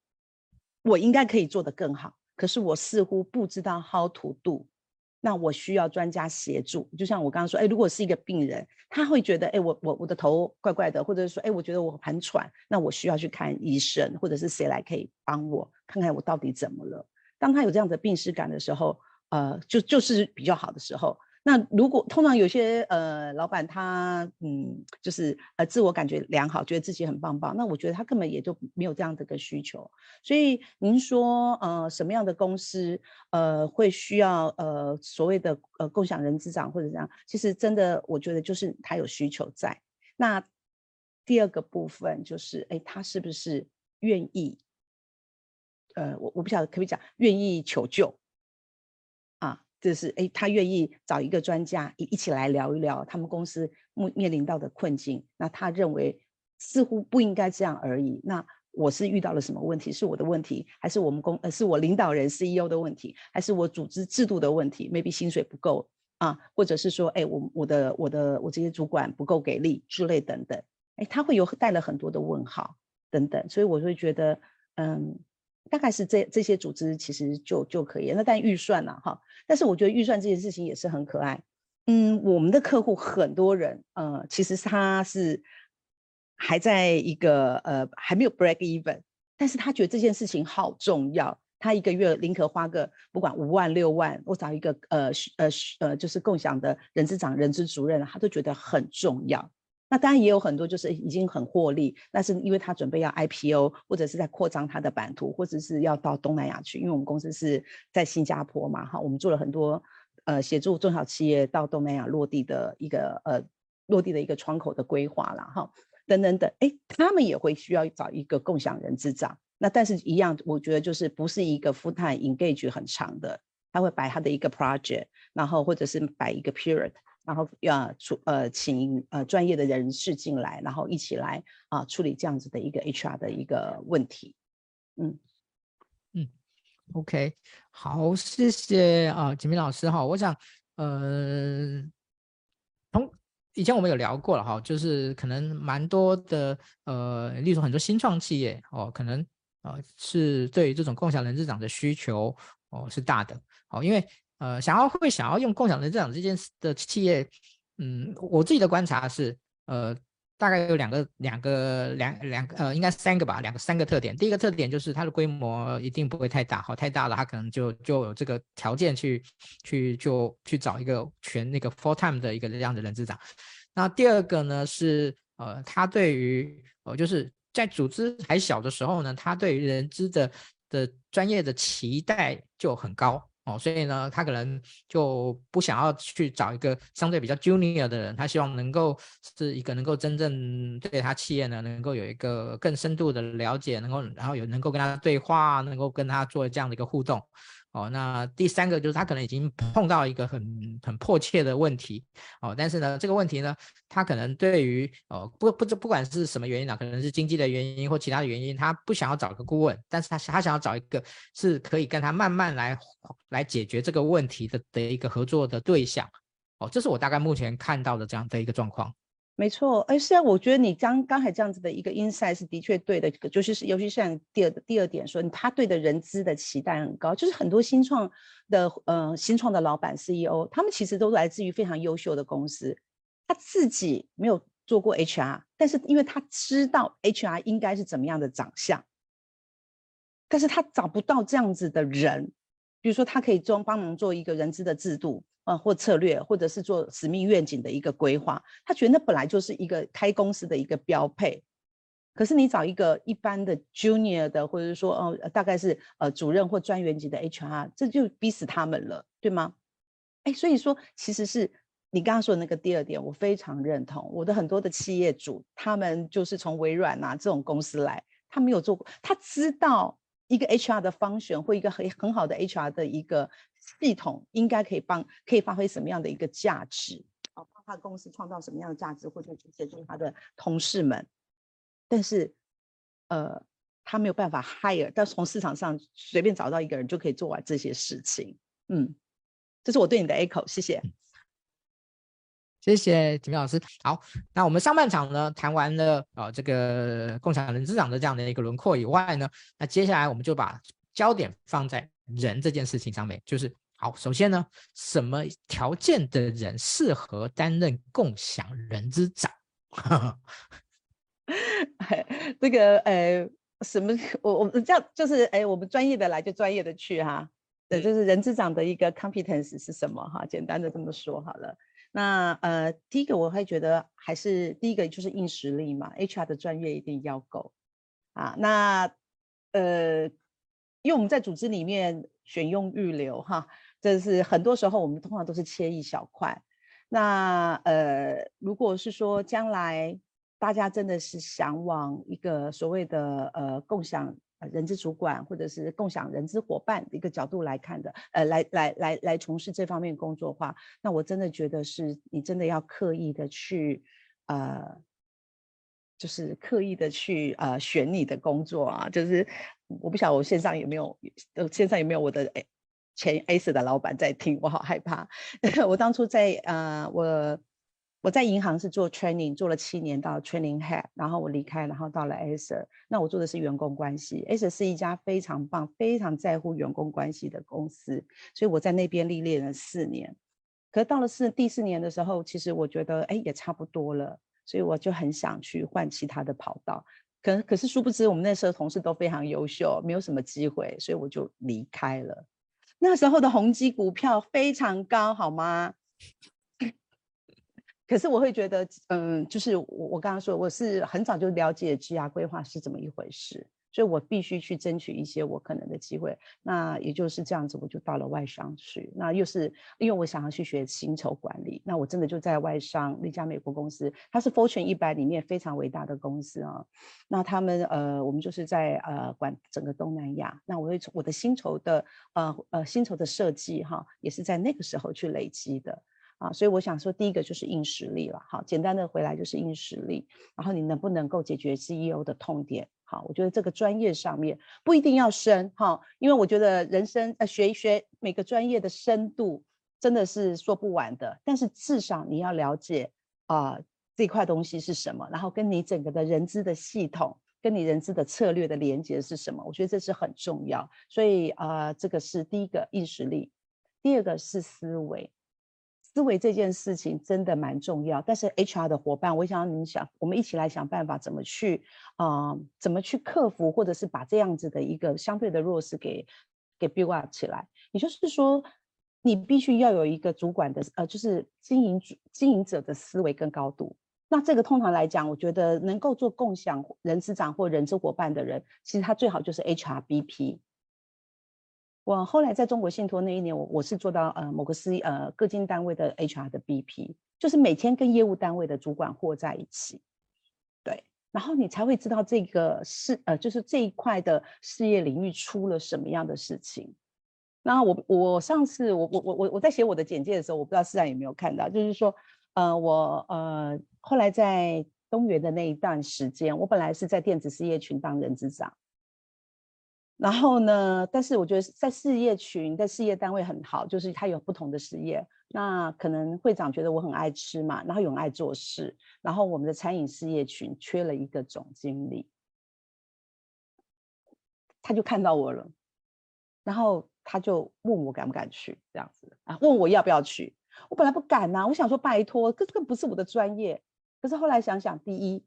我应该可以做得更好，可是我似乎不知道 how to do，那我需要专家协助。就像我刚刚说，哎，如果是一个病人，他会觉得，哎，我我我的头怪怪的，或者说，哎，我觉得我很喘，那我需要去看医生，或者是谁来可以帮我看看我到底怎么了。当他有这样的病识感的时候，呃，就就是比较好的时候。那如果通常有些呃老板他嗯就是呃自我感觉良好，觉得自己很棒棒，那我觉得他根本也就没有这样的个需求。所以您说呃什么样的公司呃会需要呃所谓的呃共享人资长或者这样？其实真的我觉得就是他有需求在。那第二个部分就是哎他是不是愿意？呃我我不晓得可不可以讲愿意求救。就是哎，他愿意找一个专家一一起来聊一聊他们公司面面临到的困境。那他认为似乎不应该这样而已。那我是遇到了什么问题？是我的问题，还是我们公呃是我领导人 CEO 的问题，还是我组织制度的问题？maybe 薪水不够啊，或者是说哎我我的我的我这些主管不够给力之类等等。哎，他会有带了很多的问号等等，所以我会觉得嗯。大概是这这些组织其实就就可以，那但预算呢？哈，但是我觉得预算这件事情也是很可爱。嗯，我们的客户很多人，呃，其实他是还在一个呃还没有 break even，但是他觉得这件事情好重要，他一个月宁可花个不管五万六万，我找一个呃呃呃就是共享的人资长、人资主任，他都觉得很重要。那当然也有很多就是已经很获利，但是因为他准备要 IPO 或者是在扩张他的版图，或者是要到东南亚去，因为我们公司是在新加坡嘛，哈，我们做了很多呃协助中小企业到东南亚落地的一个呃落地的一个窗口的规划啦，哈，等等等，哎，他们也会需要找一个共享人资长，那但是一样，我觉得就是不是一个 full time engage 很长的，他会摆他的一个 project，然后或者是摆一个 period。然后要出呃请呃专业的人士进来，然后一起来啊处理这样子的一个 HR 的一个问题。嗯嗯，OK，好，谢谢啊，启明老师哈。我想呃，从以前我们有聊过了哈，就是可能蛮多的呃，例如很多新创企业哦，可能呃是对于这种共享人资长的需求哦、是大的。哦，因为呃想要会想要用共享人资长这件事的企业，嗯，我自己的观察是呃。大概有两个、两个、两两个，呃，应该三个吧，两个、三个特点。第一个特点就是它的规模一定不会太大，好，太大了，它可能就就有这个条件去去就去找一个全那个 full time 的一个这样的人资长。那第二个呢是，呃，他对于呃，就是在组织还小的时候呢，他对于人资的的专业的期待就很高。哦，所以呢，他可能就不想要去找一个相对比较 junior 的人，他希望能够是一个能够真正对他企业呢，能够有一个更深度的了解，能够然后有能够跟他对话，能够跟他做这样的一个互动。哦，那第三个就是他可能已经碰到一个很很迫切的问题，哦，但是呢，这个问题呢，他可能对于哦不不不管是什么原因啊，可能是经济的原因或其他的原因，他不想要找个顾问，但是他他想要找一个是可以跟他慢慢来来解决这个问题的的一个合作的对象，哦，这是我大概目前看到的这样的一个状况。没错，哎，是啊，我觉得你刚刚才这样子的一个 insight 是的确对的，就是是，尤其是像第二第二点说，他对的人资的期待很高，就是很多新创的呃新创的老板 CEO，他们其实都来自于非常优秀的公司，他自己没有做过 HR，但是因为他知道 HR 应该是怎么样的长相，但是他找不到这样子的人，比如说他可以帮帮忙做一个人资的制度。呃，或策略，或者是做使命愿景的一个规划，他觉得那本来就是一个开公司的一个标配。可是你找一个一般的 junior 的，或者是说哦，大概是呃主任或专员级的 HR，这就逼死他们了，对吗？哎，所以说其实是你刚刚说的那个第二点，我非常认同。我的很多的企业主，他们就是从微软啊这种公司来，他没有做过，他知道一个 HR 的 function 或一个很很好的 HR 的一个。系统应该可以帮，可以发挥什么样的一个价值？哦，帮他公司创造什么样的价值，或者去协助他的同事们。但是，呃，他没有办法 hire，但从市场上随便找到一个人就可以做完这些事情。嗯，这是我对你的 echo，谢谢。谢谢景明老师。好，那我们上半场呢谈完了啊、呃，这个共享人资长的这样的一个轮廓以外呢，那接下来我们就把焦点放在。人这件事情上面，就是好。首先呢，什么条件的人适合担任共享人资长？这个呃，什么？我我们这样就是哎，我们专业的来就专业的去哈。对，就是人资长的一个 competence 是什么哈？简单的这么说好了。那呃，第一个我会觉得还是第一个就是硬实力嘛，HR 的专业一定要够啊。那呃。因为我们在组织里面选用预留哈，这是很多时候我们通常都是切一小块。那呃，如果是说将来大家真的是想往一个所谓的呃共享人资主管或者是共享人资伙伴的一个角度来看的，呃，来来来来从事这方面工作的话，那我真的觉得是你真的要刻意的去呃。就是刻意的去呃选你的工作啊，就是我不晓得我线上有没有，呃线上有没有我的前 A 四的老板在听，我好害怕。我当初在呃我我在银行是做 training 做了七年到 training head，然后我离开，然后到了 Acer，那我做的是员工关系，Acer 是一家非常棒、非常在乎员工关系的公司，所以我在那边历练了四年。可是到了四第四年的时候，其实我觉得哎也差不多了。所以我就很想去换其他的跑道，可可是殊不知我们那时候同事都非常优秀，没有什么机会，所以我就离开了。那时候的宏基股票非常高，好吗？可是我会觉得，嗯，就是我我刚刚说，我是很早就了解职涯规划是怎么一回事。所以我必须去争取一些我可能的机会，那也就是这样子，我就到了外商去。那又是因为我想要去学薪酬管理，那我真的就在外商那家美国公司，它是 Fortune 一百里面非常伟大的公司啊。那他们呃，我们就是在呃管整个东南亚。那我会从我的薪酬的呃呃薪酬的设计哈，也是在那个时候去累积的啊。所以我想说，第一个就是硬实力了。好，简单的回来就是硬实力，然后你能不能够解决 CEO 的痛点？好，我觉得这个专业上面不一定要深哈，因为我觉得人生呃学一学每个专业的深度真的是说不完的，但是至少你要了解啊、这块东西是什么，然后跟你整个的人资的系统跟你人资的策略的连接是什么？我觉得这是很重要。所以啊、这个是第一个硬实力，第二个是思维。思维这件事情真的蛮重要。但是 HR 的伙伴，我想你们想，我们一起来想办法，怎么去啊、怎么去克服，或者是把这样子的一个相对的弱势给给 build up 起来。也就是说，你必须要有一个主管的呃，就是经营主经营者的思维跟高度。那这个通常来讲，我觉得能够做共享人资长或人资伙伴的人，其实他最好就是 HRBP。我后来在中国信托那一年，我我是做到呃某个司呃各经单位的 HR 的 BP，就是每天跟业务单位的主管和在一起，对，然后你才会知道这个事呃就是这一块的事业领域出了什么样的事情。那我我上次我我我我我在写我的简介的时候，我不知道思然有没有看到，就是说呃我呃。后来在东元的那一段时间，我本来是在电子事业群当人资长，然后呢，但是我觉得在事业群在事业单位很好，就是他有不同的事业。那可能会长觉得我很爱吃嘛，然后又很爱做事，然后我们的餐饮事业群缺了一个总经理，他就看到我了，然后他就问我敢不敢去这样子啊，问我要不要去。我本来不敢呐、我想说拜托，这这个不是我的专业。可是后来想想，第一，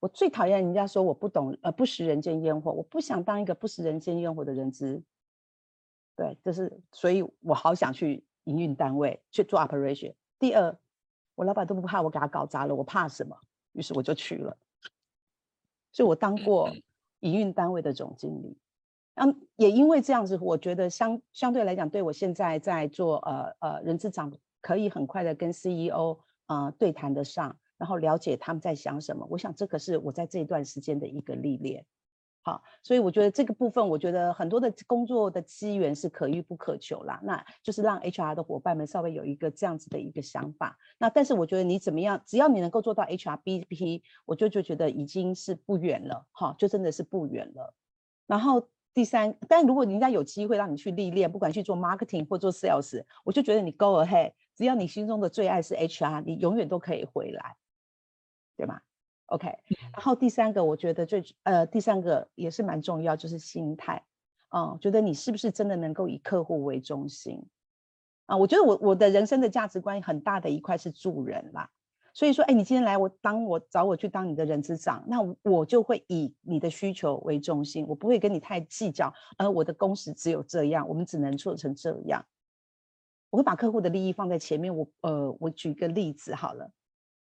我最讨厌人家说我不懂，呃，不食人间烟火，我不想当一个不食人间烟火的人资。对，就是，所以我好想去营运单位去做 operation。第二，我老板都不怕我给他搞砸了，我怕什么？于是我就去了。所以我当过营运单位的总经理，嗯，也因为这样子，我觉得相相对来讲，对我现在在做呃呃人资长，可以很快的跟 CEO 呃对谈得上。然后了解他们在想什么，我想这可是我在这一段时间的一个历练。好，所以我觉得这个部分，我觉得很多的工作的机缘是可遇不可求啦。那就是让 HR 的伙伴们稍微有一个这样子的一个想法。那但是我觉得你怎么样，只要你能够做到 HRBP，我就就觉得已经是不远了，哈，就真的是不远了。然后第三，但如果人家有机会让你去历练，不管去做 marketing 或做 sales，我就觉得你 go ahead，只要你心中的最爱是 HR，你永远都可以回来。对吗？OK，然后第三个，我觉得最呃，第三个也是蛮重要，就是心态。嗯，觉得你是不是真的能够以客户为中心？啊，我觉得我我的人生的价值观很大的一块是助人啦。所以说，哎，你今天来我当我找我去当你的人资长，那我就会以你的需求为中心，我不会跟你太计较。而我的工时只有这样，我们只能做成这样。我会把客户的利益放在前面。我呃，我举个例子好了。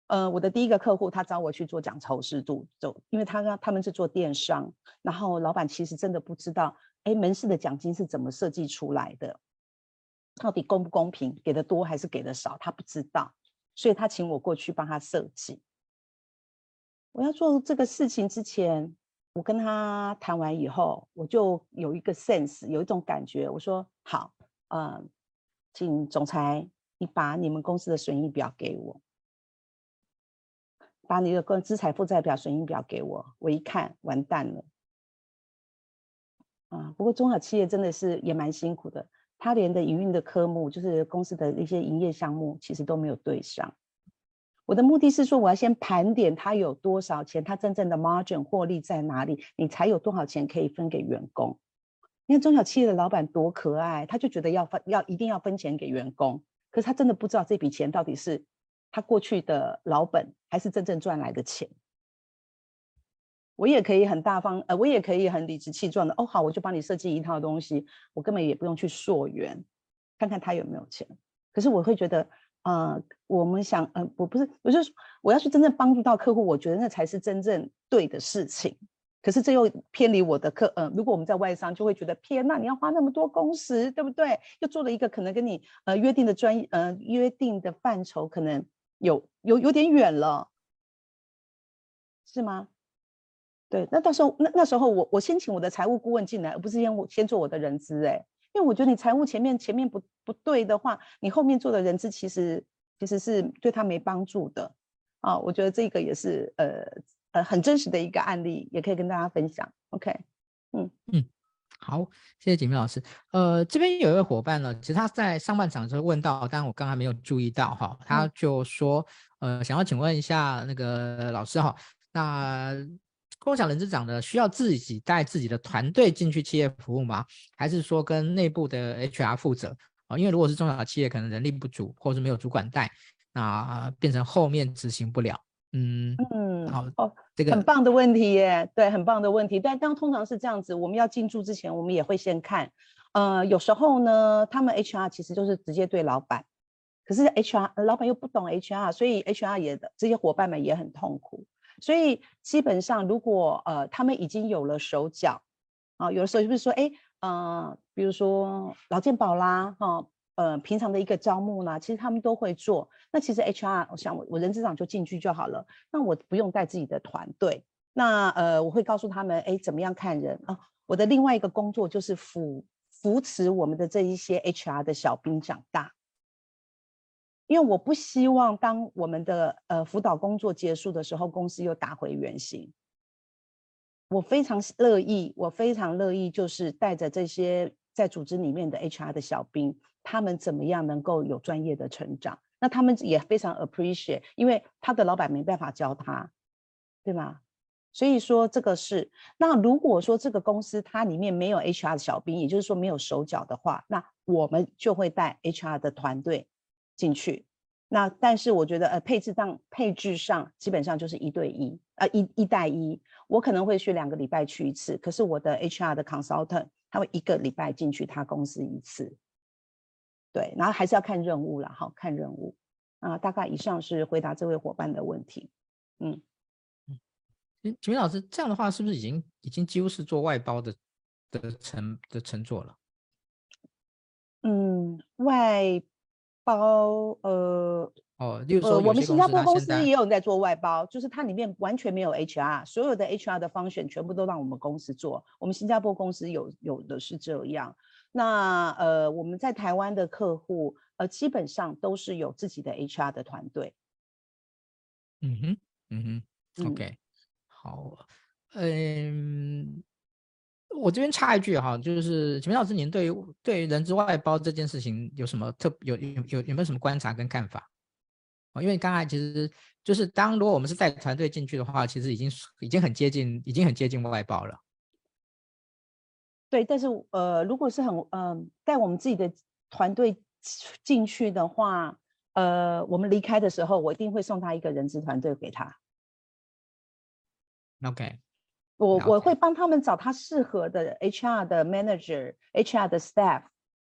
呃，我的第一个客户，他找我去做讲求适度，就因为他他们是做电商，然后老板其实真的不知道，哎，门市的奖金是怎么设计出来的，到底公不公平，给的多还是给的少，他不知道，所以他请我过去帮他设计。我要做这个事情之前，我跟他谈完以后，我就有一个 sense，有一种感觉，我说好，呃，请总裁，你把你们公司的损益表给我。把你的个资产负债表、损益表给我，我一看完蛋了。啊，不过中小企业真的是也蛮辛苦的，他连的营运的科目，就是公司的一些营业项目，其实都没有对上。我的目的是说，我要先盘点他有多少钱，他真正的 margin 获利在哪里，你才有多少钱可以分给员工。因为中小企业的老板多可爱，他就觉得要分要一定要分钱给员工，可是他真的不知道这笔钱到底是。他过去的老本还是真正赚来的钱，我也可以很大方，呃，我也可以很理直气壮的，哦，好，我就帮你设计一套东西，我根本也不用去溯源，看看他有没有钱。可是我会觉得，呃，我们想，呃，我不是，我就是我要去真正帮助到客户，我觉得那才是真正对的事情。可是这又偏离我的课，呃，如果我们在外商就会觉得，偏，那，你要花那么多工时，对不对？又做了一个可能跟你呃约定的专业，呃约定的范畴可能。有有有点远了，是吗？对，那到时候那那时候我我先请我的财务顾问进来，而不是先我先做我的人资哎，因为我觉得你财务前面前面不不对的话，你后面做的人资其实其实是对他没帮助的啊。我觉得这个也是呃呃很真实的一个案例，也可以跟大家分享。OK，嗯嗯。好，谢谢景明老师。呃，这边有一位伙伴呢，其实他在上半场的时候问到，但我刚才没有注意到哈，他就说，呃，想要请问一下那个老师哈，那共享人资长的需要自己带自己的团队进去企业服务吗？还是说跟内部的 HR 负责啊？因为如果是中小企业，可能人力不足，或者是没有主管带，那变成后面执行不了。嗯嗯，好哦，这个很棒的问题耶，对，很棒的问题。但当通常是这样子，我们要进驻之前，我们也会先看。呃，有时候呢，他们 HR 其实就是直接对老板，可是 HR 老板又不懂 HR，所以 HR 也这些伙伴们也很痛苦。所以基本上，如果呃他们已经有了手脚啊，有的时候就是说，哎，呃，比如说劳健保啦，哈、啊。呃，平常的一个招募呢，其实他们都会做。那其实 HR，我想我我人资长就进去就好了。那我不用带自己的团队。那呃，我会告诉他们，哎，怎么样看人啊？我的另外一个工作就是扶扶持我们的这一些 HR 的小兵长大。因为我不希望当我们的呃辅导工作结束的时候，公司又打回原形。我非常乐意，我非常乐意，就是带着这些在组织里面的 HR 的小兵。他们怎么样能够有专业的成长？那他们也非常 appreciate，因为他的老板没办法教他，对吗？所以说这个是。那如果说这个公司它里面没有 HR 的小兵，也就是说没有手脚的话，那我们就会带 HR 的团队进去。那但是我觉得呃配置上配置上基本上就是一对一，呃一一带一。我可能会去两个礼拜去一次，可是我的 HR 的 consultant 他会一个礼拜进去他公司一次。对，然后还是要看任务了，好，看任务啊。大概以上是回答这位伙伴的问题。嗯嗯，请问老师，这样的话是不是已经已经几乎是做外包的的成的成作了？嗯，外包呃哦，例如说、呃，我们新加坡公司也有在做外包，就是它里面完全没有 HR，所有的 HR 的 function 全部都让我们公司做。我们新加坡公司有有的是这样。那呃，我们在台湾的客户呃，基本上都是有自己的 HR 的团队。嗯哼，嗯哼，OK，嗯好，嗯，我这边插一句哈，就是秦明老师，您对于对于人资外包这件事情有什么特有有有有没有什么观察跟看法？哦，因为刚才其实就是当如果我们是带团队进去的话，其实已经已经很接近，已经很接近外包了。对，但是呃，如果是很嗯、呃、带我们自己的团队进去的话，呃，我们离开的时候，我一定会送他一个人资团队给他。OK，我我会帮他们找他适合的 HR 的 manager、HR 的 staff，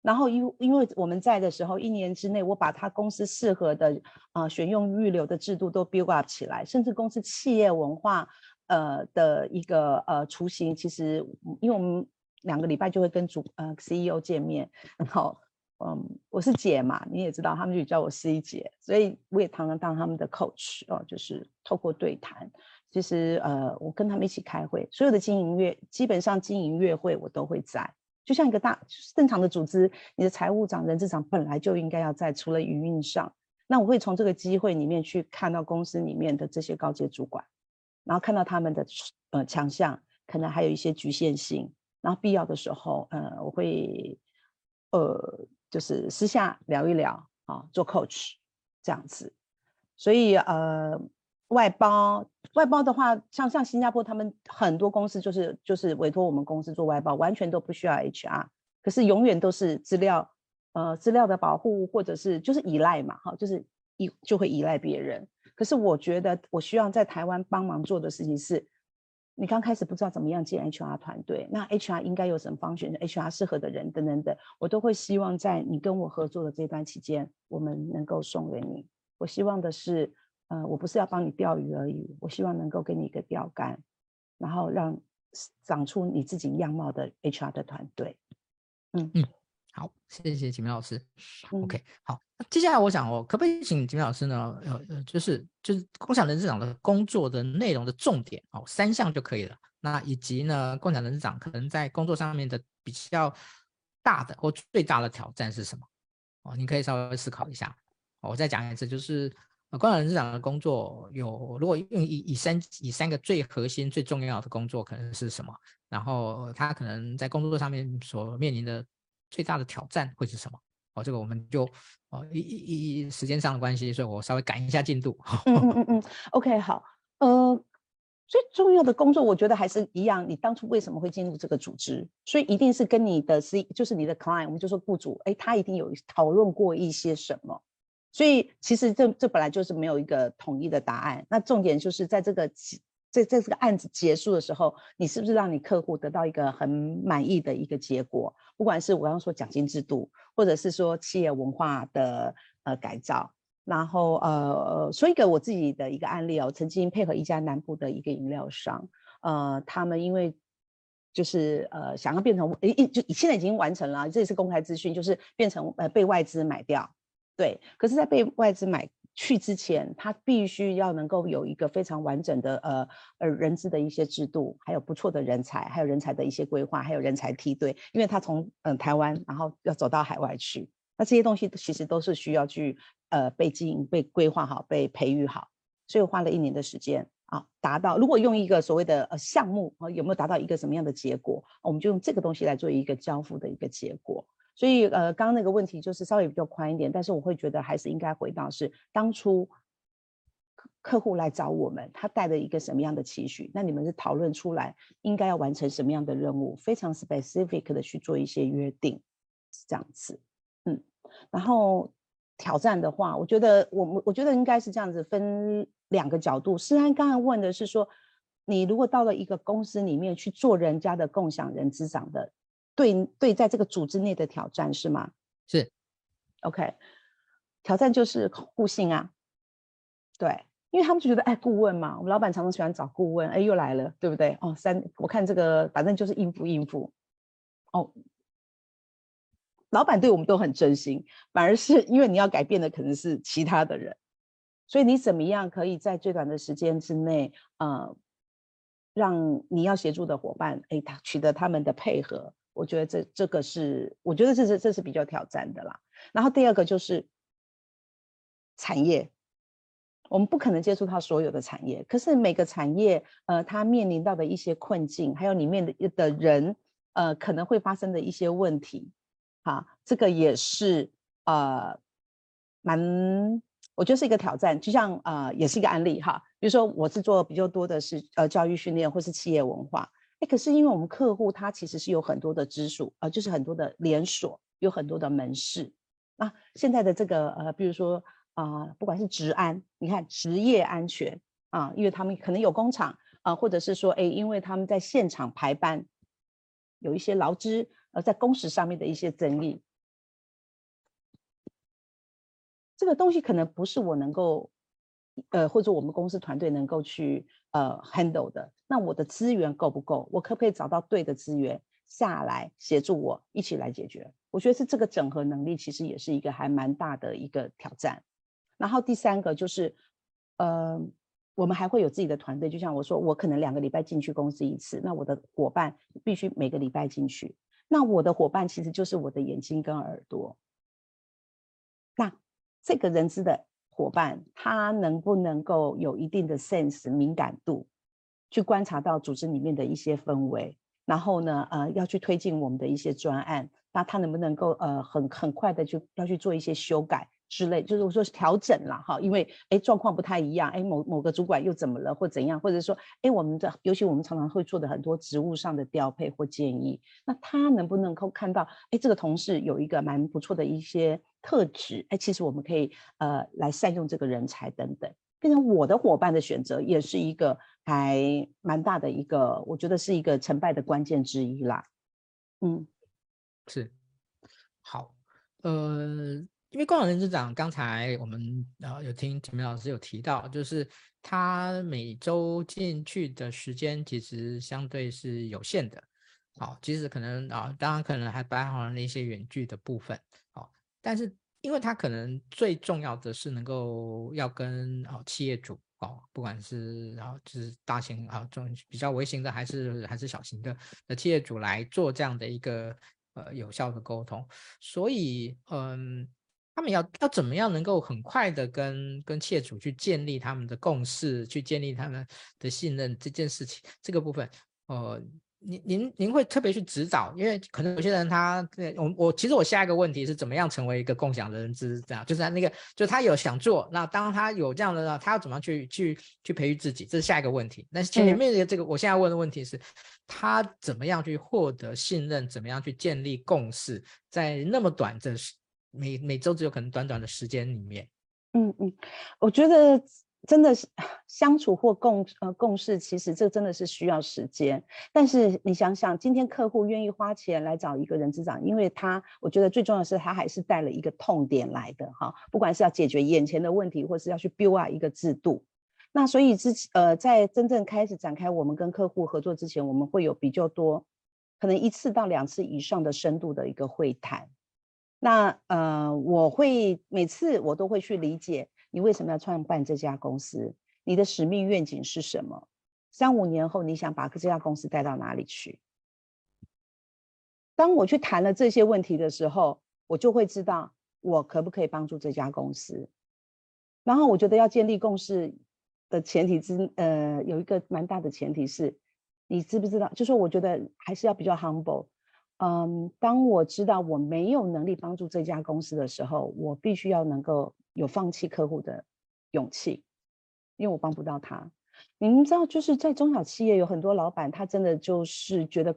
然后因因为我们在的时候，一年之内我把他公司适合的啊、选用预留的制度都 build up 起来，甚至公司企业文化呃的一个呃雏形，其实因为我们。两个礼拜就会跟主呃 CEO 见面，然后嗯，我是姐嘛，你也知道，他们就叫我 C 姐，所以我也常常当他们的 coach 哦，就是透过对谈，其实呃，我跟他们一起开会，所有的经营月基本上经营月会我都会在，就像一个大正常的组织，你的财务长、人事长本来就应该要在，除了营运上，那我会从这个机会里面去看到公司里面的这些高阶主管，然后看到他们的呃强项，可能还有一些局限性。然后必要的时候，呃，我会，呃，就是私下聊一聊啊，做 coach 这样子。所以呃，外包外包的话，像像新加坡他们很多公司就是就是委托我们公司做外包，完全都不需要 HR，可是永远都是资料呃资料的保护或者是就是依赖嘛，哈，就是依就会依赖别人。可是我觉得我需要在台湾帮忙做的事情是。你刚开始不知道怎么样建 HR 团队，那 HR 应该有什么方选？HR 适合的人等等等，我都会希望在你跟我合作的这段期间，我们能够送给你。我希望的是，呃，我不是要帮你钓鱼而已，我希望能够给你一个钓竿，然后让长出你自己样貌的 HR 的团队。嗯嗯。好，谢谢秦明老师。OK，好，那接下来我想，我可不可以请秦明老师呢？呃呃，就是就是共享人事长的工作的内容的重点哦，三项就可以了。那以及呢，共享人事长可能在工作上面的比较大的或最大的挑战是什么？哦，你可以稍微思考一下。哦、我再讲一次，就是呃，共享人事长的工作有，如果用以以三以三个最核心最重要的工作可能是什么？然后他可能在工作上面所面临的。最大的挑战会是什么？哦，这个我们就哦，一一一时间上的关系，所以我稍微赶一下进度。嗯嗯嗯，OK，好，呃，最重要的工作，我觉得还是一样。你当初为什么会进入这个组织？所以一定是跟你的 C，就是你的 client，我们就说雇主，哎，他一定有讨论过一些什么。所以其实这这本来就是没有一个统一的答案。那重点就是在这个在在这个案子结束的时候，你是不是让你客户得到一个很满意的一个结果？不管是我刚刚说奖金制度，或者是说企业文化的呃改造。然后呃，说一个我自己的一个案例哦，曾经配合一家南部的一个饮料商，呃，他们因为就是呃想要变成诶，就现在已经完成了，这也是公开资讯，就是变成呃被外资买掉，对。可是，在被外资买去之前，他必须要能够有一个非常完整的呃呃人资的一些制度，还有不错的人才，还有人才的一些规划，还有人才梯队，因为他从嗯、台湾然后要走到海外去，那这些东西其实都是需要去。呃，被经营、被规划好、被培育好，所以我花了一年的时间啊，达到。如果用一个所谓的呃项目啊，有没有达到一个什么样的结果？我们就用这个东西来做一个交付的一个结果。所以呃，刚刚那个问题就是稍微比较宽一点，但是我会觉得还是应该回到是当初客客户来找我们，他带了一个什么样的期许？那你们是讨论出来应该要完成什么样的任务，非常 specific 的去做一些约定，是这样子。嗯，然后。挑战的话，我觉得我们我觉得应该是这样子，分两个角度。诗安刚才问的是说，你如果到了一个公司里面去做人家的共享人资长的，对对，在这个组织内的挑战是吗？是，OK，挑战就是互信啊，对，因为他们就觉得哎，顾问嘛，我们老板常常喜欢找顾问，哎，又来了，对不对？哦，三，我看这个反正就是应付应付，哦。老板对我们都很真心，反而是因为你要改变的可能是其他的人，所以你怎么样可以在最短的时间之内，呃，让你要协助的伙伴，哎，他取得他们的配合，我觉得这这个是，我觉得这是这是比较挑战的啦。然后第二个就是产业，我们不可能接触到所有的产业，可是每个产业，呃，它面临到的一些困境，还有里面的的人，呃，可能会发生的一些问题。好，这个也是呃蛮，我觉得是一个挑战，就像呃也是一个案例哈。比如说我是做比较多的是呃教育训练或是企业文化，可是因为我们客户他其实是有很多的支数，呃就是很多的连锁，有很多的门市。那现在的这个呃，比如说啊、不管是职安，你看职业安全啊，因为他们可能有工厂啊、或者是说哎，因为他们在现场排班，有一些劳资。而在工时上面的一些争议，这个东西可能不是我能够，呃，或者我们公司团队能够去呃 handle 的。那我的资源够不够？我可不可以找到对的资源下来协助我一起来解决？我觉得是这个整合能力其实也是一个还蛮大的一个挑战。然后第三个就是，呃，我们还会有自己的团队，就像我说，我可能两个礼拜进去公司一次，那我的伙伴必须每个礼拜进去。那我的伙伴其实就是我的眼睛跟耳朵。那这个人资的伙伴，他能不能够有一定的 sense 敏感度，去观察到组织里面的一些氛围，然后呢，呃，要去推进我们的一些专案，那他能不能够呃很很快的去要去做一些修改？之类，就是我说调整了哈，因为哎状况不太一样，哎某某个主管又怎么了或怎样，或者说哎我们的，尤其我们常常会做的很多职务上的调配或建议，那他能不能够看到哎这个同事有一个蛮不错的一些特质，哎其实我们可以呃来善用这个人才等等，变成我的伙伴的选择也是一个还蛮大的一个，我觉得是一个成败的关键之一啦。嗯，是，好，呃。因为共享人资长，刚才我们呃有听陈明老师有提到，就是他每周进去的时间其实相对是有限的，好，其实可能啊，当然可能还包含了一些远距的部分，好，但是因为他可能最重要的是能够要跟啊企业主哦，不管是啊就是大型啊这种比较微型的，还是还是小型的的企业主来做这样的一个呃有效的沟通，所以嗯。他们要要怎么样能够很快的跟跟企业主去建立他们的共识，去建立他们的信任这件事情，这个部分，呃，您您您会特别去指导，因为可能有些人他，我我其实我下一个问题是怎么样成为一个共享人资这样，就是他那个，就他有想做，那当他有这样的，他要怎么样去去去培育自己，这是下一个问题。那前面的这个，我现在问的问题是，他怎么样去获得信任，怎么样去建立共识，在那么短的每每周只有可能短短的时间里面。嗯嗯，我觉得。真的是相处或共呃共事，其实这真的是需要时间。但是你想想，今天客户愿意花钱来找一个人资长，因为他我觉得最重要的是他还是带了一个痛点来的哈，不管是要解决眼前的问题，或是要去 build 一个制度。那所以之呃在真正开始展开我们跟客户合作之前，我们会有比较多，可能一次到两次以上的深度的一个会谈。那呃我会每次我都会去理解。你为什么要创办这家公司？你的使命愿景是什么？三五年后你想把这家公司带到哪里去？当我去谈了这些问题的时候，我就会知道我可不可以帮助这家公司。然后我觉得要建立共识的前提之呃，有一个蛮大的前提是，你知不知道？就是我觉得还是要比较 humble。嗯，当我知道我没有能力帮助这家公司的时候，我必须要能够。有放弃客户的勇气，因为我帮不到他。你们知道，就是在中小企业有很多老板，他真的就是觉得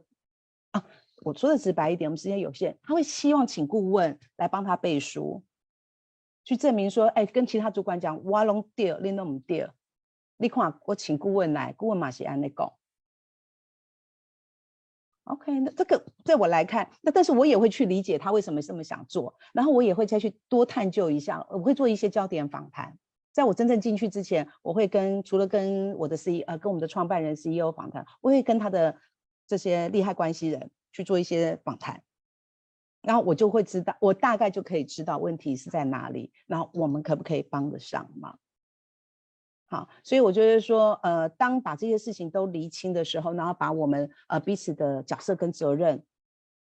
啊，我说的直白一点，我们时间有限，他会希望请顾问来帮他背书，去证明说，哎，跟其他主管讲，我拢对，你拢唔对。你看，我请顾问来，顾问嘛是按那讲。OK，那这个在我来看，那但是我也会去理解他为什么这么想做，然后我也会再去多探究一下，我会做一些焦点访谈。在我真正进去之前，我会跟除了跟我的 CEO 呃跟我们的创办人 CEO 访谈，我会跟他的这些利害关系人去做一些访谈，然后我就会知道，我大概就可以知道问题是在哪里，然后我们可不可以帮得上忙。好，所以我觉得说，呃，当把这些事情都厘清的时候，然后把我们呃彼此的角色跟责任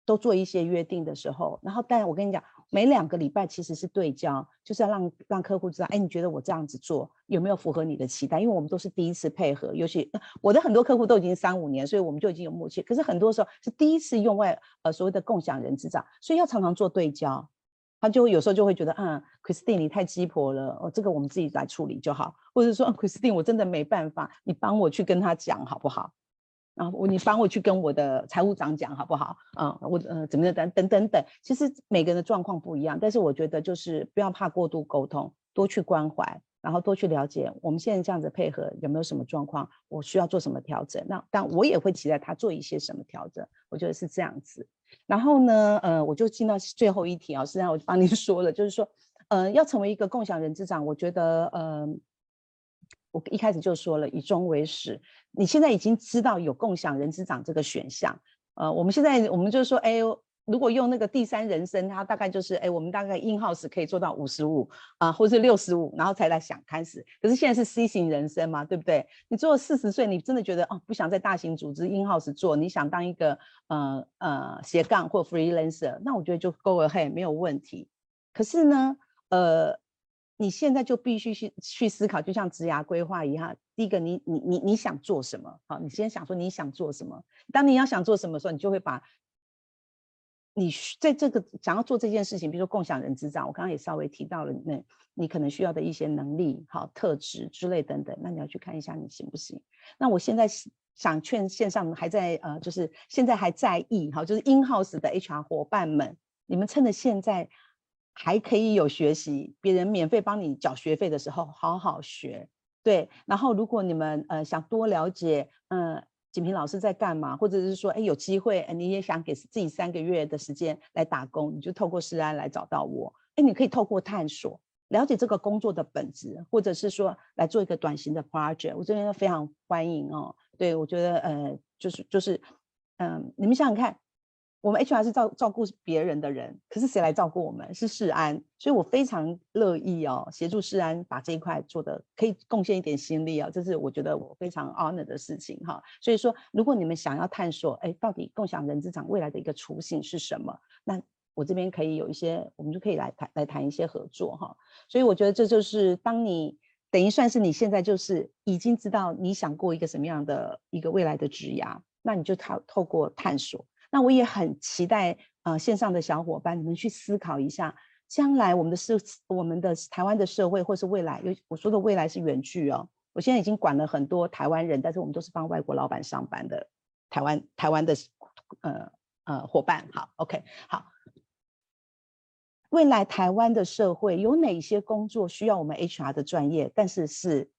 都做一些约定的时候，然后，但我跟你讲，每两个礼拜其实是对焦，就是要让让客户知道，哎，你觉得我这样子做有没有符合你的期待？因为我们都是第一次配合，尤其 我的很多客户都已经三五年，所以我们就已经有默契。可是很多时候是第一次用外呃所谓的共享人资长，所以要常常做对焦。他就有时候就会觉得，嗯，Christine 你太鸡婆了，哦，这个我们自己来处理就好，或者说，Christine 我真的没办法，你帮我去跟他讲好不好？然后我你帮我去跟我的财务长讲好不好？啊、我呃怎么的等等等等，其实每个人的状况不一样，但是我觉得就是不要怕过度沟通，多去关怀，然后多去了解我们现在这样子配合有没有什么状况，我需要做什么调整？那但我也会期待他做一些什么调整，我觉得是这样子。然后呢，呃，我就进到最后一题啊，实际上我就帮您 说了，就是说，呃，要成为一个共享人之长，我觉得，呃，我一开始就说了，以终为始。你现在已经知道有共享人之长这个选项，呃，我们现在我们就是说，哎呦。如果用那个第三人生，它大概就是，哎，我们大概 in house 可以做到五十五啊，或是六十五，然后才来想开始。可是现在是 C 型人生嘛，对不对？你做了四十岁，你真的觉得哦，不想在大型组织 in house 做，你想当一个呃呃斜杠或 freelancer，那我觉得就 go ahead 没有问题。可是呢，呃，你现在就必须去去思考，就像职涯规划一样，第一个你，你你你你想做什么？好，你先想说你想做什么。当你要想做什么的时候，你就会把。你在这个想要做这件事情，比如说共享人资长，我刚刚也稍微提到了，那你可能需要的一些能力、好特质之类等等，那你要去看一下你行不行？那我现在想劝线上还在呃，就是现在还在意好，就是 in house 的 HR 伙伴们，你们趁着现在还可以有学习，别人免费帮你缴学费的时候，好好学。对，然后如果你们呃想多了解，嗯、锦平老师在干嘛？或者是说，哎，有机会，你也想给自己三个月的时间来打工，你就透过施安来找到我。哎，你可以透过探索了解这个工作的本质，或者是说来做一个短型的 project，我这边都非常欢迎哦。对，我觉得，呃，就是就是，嗯、你们想想看。我们 HR 是照照顾别人的人，可是谁来照顾我们？是世安，所以我非常乐意哦，协助世安把这一块做的可以贡献一点心力、哦，这是我觉得我非常 honor 的事情哈。所以说，如果你们想要探索，哎，到底共享人资长未来的一个雏形是什么？那我这边可以有一些，我们就可以来谈来谈一些合作哈。所以我觉得这就是当你等于算是你现在就是已经知道你想过一个什么样的一个未来的职涯。那你就透透过探索。那我也很期待，呃，线上的小伙伴，你们去思考一下，将来我们的社，我们的台湾的社会，或是未来，有我说的未来是远距哦。我现在已经管了很多台湾人，但是我们都是帮外国老板上班的台湾台湾的呃呃伙伴。好，OK，好。未来台湾的社会有哪些工作需要我们 HR 的专业，但是是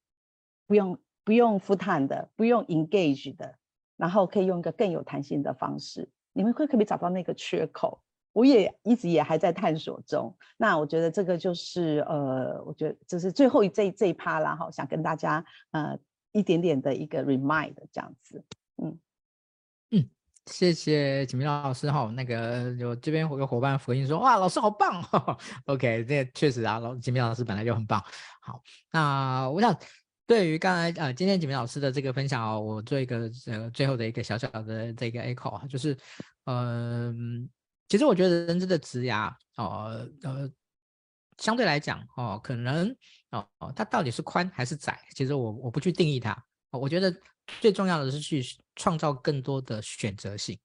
不用不用 full time 的，不用 engage 的，然后可以用一个更有弹性的方式，你们会可不可以找到那个缺口？我也一直也还在探索中。那我觉得这个就是呃，我觉得这是最后一这这一趴啦，哈，想跟大家呃一点点的一个 remind 这样子，嗯嗯。谢谢锦明老师哈，那个有这边有伙伴回应说，哇，老师好棒，OK，这确实啊，老锦明老师本来就很棒。好，那我想对于刚才呃今天锦屏老师的这个分享哦，我做一个呃最后的一个小小的这个 echo 啊，就是嗯、其实我觉得人资的职涯哦呃相对来讲哦，可能哦它到底是宽还是窄，其实我我不去定义它，我觉得。最重要的是去创造更多的选择性，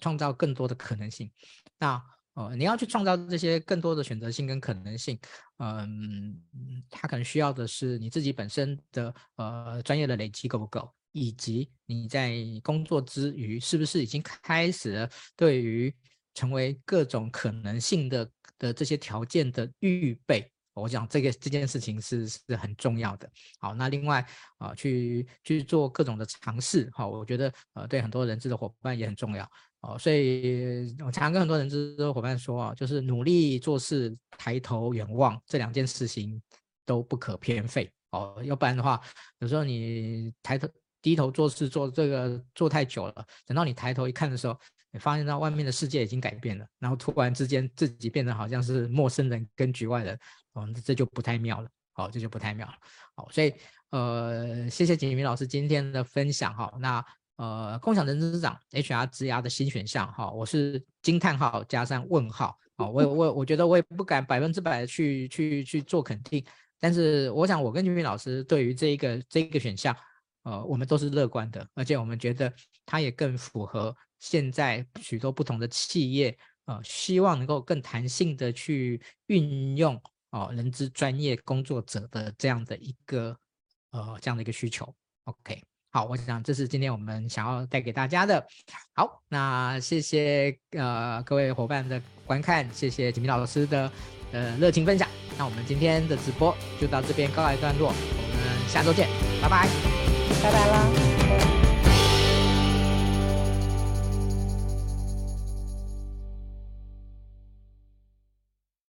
创造更多的可能性。那呃，你要去创造这些更多的选择性跟可能性，嗯，它可能需要的是你自己本身的呃专业的累积够不够，以及你在工作之余是不是已经开始了对于成为各种可能性的的这些条件的预备。我想这个这件事情是是很重要的。好，那另外啊、去去做各种的尝试，好，我觉得呃，对很多人资的伙伴也很重要。哦，所以我常跟很多人资伙伴说啊，就是努力做事、抬头远望这两件事情都不可偏废。哦，要不然的话，有时候你抬头低头做事做这个做太久了，等到你抬头一看的时候，你发现到外面的世界已经改变了，然后突然之间自己变得好像是陌生人跟局外人。哦，这就不太妙了。哦，这就不太妙了。好，所以呃，谢谢锦屏老师今天的分享哈。那呃，共享人资长 HR 职涯的新选项哈，我是惊叹号加上问号。啊，我我我觉得我也不敢百分之百的去去去做肯定，但是我想我跟锦屏老师对于这一个这一个选项，呃，我们都是乐观的，而且我们觉得它也更符合现在许多不同的企业呃，希望能够更弹性的去运用。哦，人资专业工作者的这样的一个呃这样的一个需求，OK，好，我想这是今天我们想要带给大家的。好，那谢谢呃各位伙伴的观看，谢谢锦明老师的呃热情分享。那我们今天的直播就到这边告一段落，我们下周见，拜拜，拜拜啦。